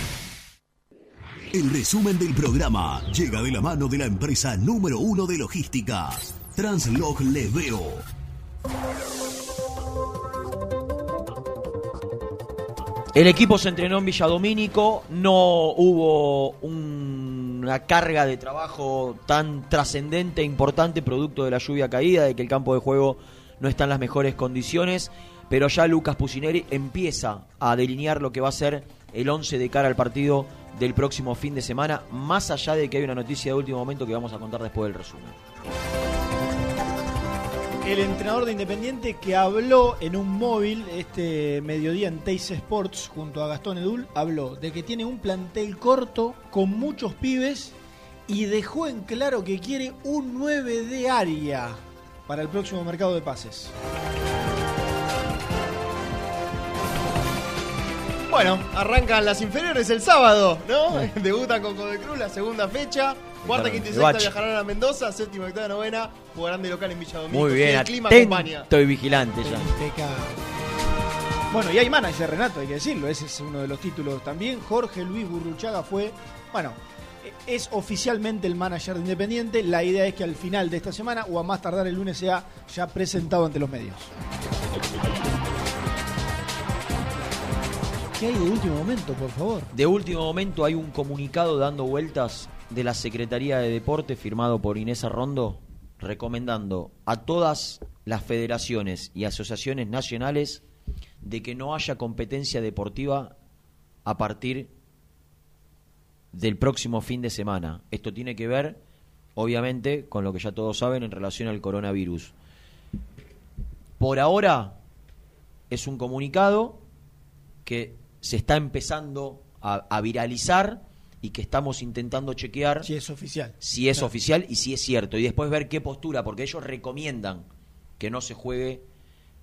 El resumen del programa llega de la mano de la empresa número uno de logística, Translog Leveo. El equipo se entrenó en Villadomínico, no hubo un- una carga de trabajo tan trascendente e importante producto de la lluvia caída, de que el campo de juego no está en las mejores condiciones, pero ya Lucas Pusineri empieza a delinear lo que va a ser el 11 de cara al partido del próximo fin de semana, más allá de que hay una noticia de último momento que vamos a contar después del resumen. El entrenador de Independiente que habló en un móvil este mediodía en Teis Sports junto a Gastón Edul, habló de que tiene un plantel corto con muchos pibes y dejó en claro que quiere un 9 de área para el próximo mercado de pases. Bueno, arrancan las inferiores el sábado, ¿no? <laughs> Debutan con Code Cruz la segunda fecha. Cuarta, quinta y sexta viajarán a Mendoza, séptima, octava, novena, jugarán de local en Villa Domínico. Muy bien, el clima acompaña. atento y vigilante ya. Bueno, y hay manager, Renato, hay que decirlo, ese es uno de los títulos también. Jorge Luis Burruchaga fue, bueno, es oficialmente el manager de Independiente. La idea es que al final de esta semana o a más tardar el lunes sea ya presentado ante los medios. ¿Qué hay de último momento, por favor? De último momento hay un comunicado dando vueltas de la Secretaría de Deporte firmado por Inés Arrondo recomendando a todas las federaciones y asociaciones nacionales de que no haya competencia deportiva a partir del próximo fin de semana. Esto tiene que ver, obviamente, con lo que ya todos saben en relación al coronavirus. Por ahora es un comunicado que se está empezando a, a viralizar y que estamos intentando chequear si es oficial. Si es Claro. oficial y si es cierto. Y después ver qué postura, porque ellos recomiendan que no se juegue,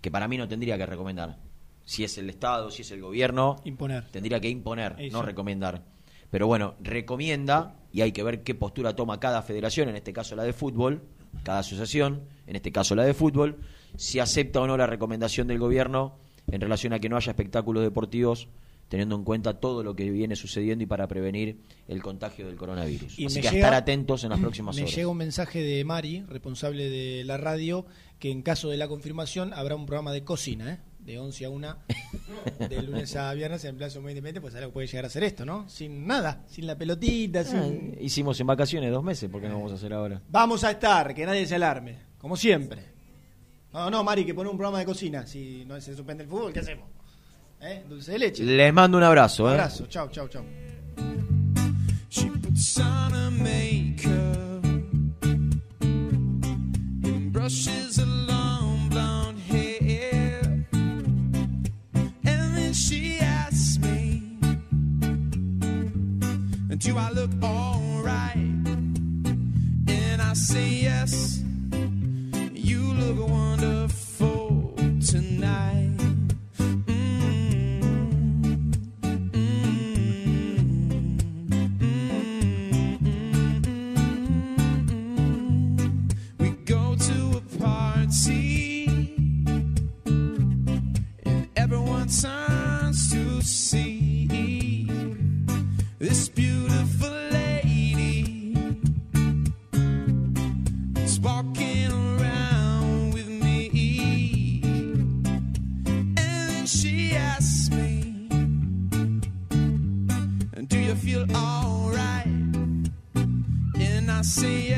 que para mí no tendría que recomendar. Si es el Estado, si es el gobierno, Imponer. tendría que imponer, Eso. no recomendar. Pero bueno, recomienda y hay que ver qué postura toma cada federación, en este caso la de fútbol, cada asociación, en este caso la de fútbol, si acepta o no la recomendación del gobierno en relación a que no haya espectáculos deportivos teniendo en cuenta todo lo que viene sucediendo y para prevenir el contagio del coronavirus. Y Así me que a estar atentos en las próximas Me horas. llega un mensaje de Mari, responsable de la radio, que en caso de la confirmación habrá un programa de cocina, ¿eh? de 11 a 1, de <laughs> lunes a viernes en Plaza Muy Independiente, pues algo puede llegar a ser esto, ¿no? Sin nada, sin la pelotita, sin... Ah, hicimos en vacaciones dos meses, ¿por qué no vamos a hacer ahora? Vamos a estar, que nadie se alarme, como siempre. No, no, Mari, que pone un programa de cocina. Si no se suspende el fútbol, ¿qué hacemos? ¿eh? Dulce de leche. Mando un abrazo. Un abrazo, ¿eh? chau, chau, chau. She puts on a brushes a long blonde hair and then she asks me do i look all right and i say yes I see it.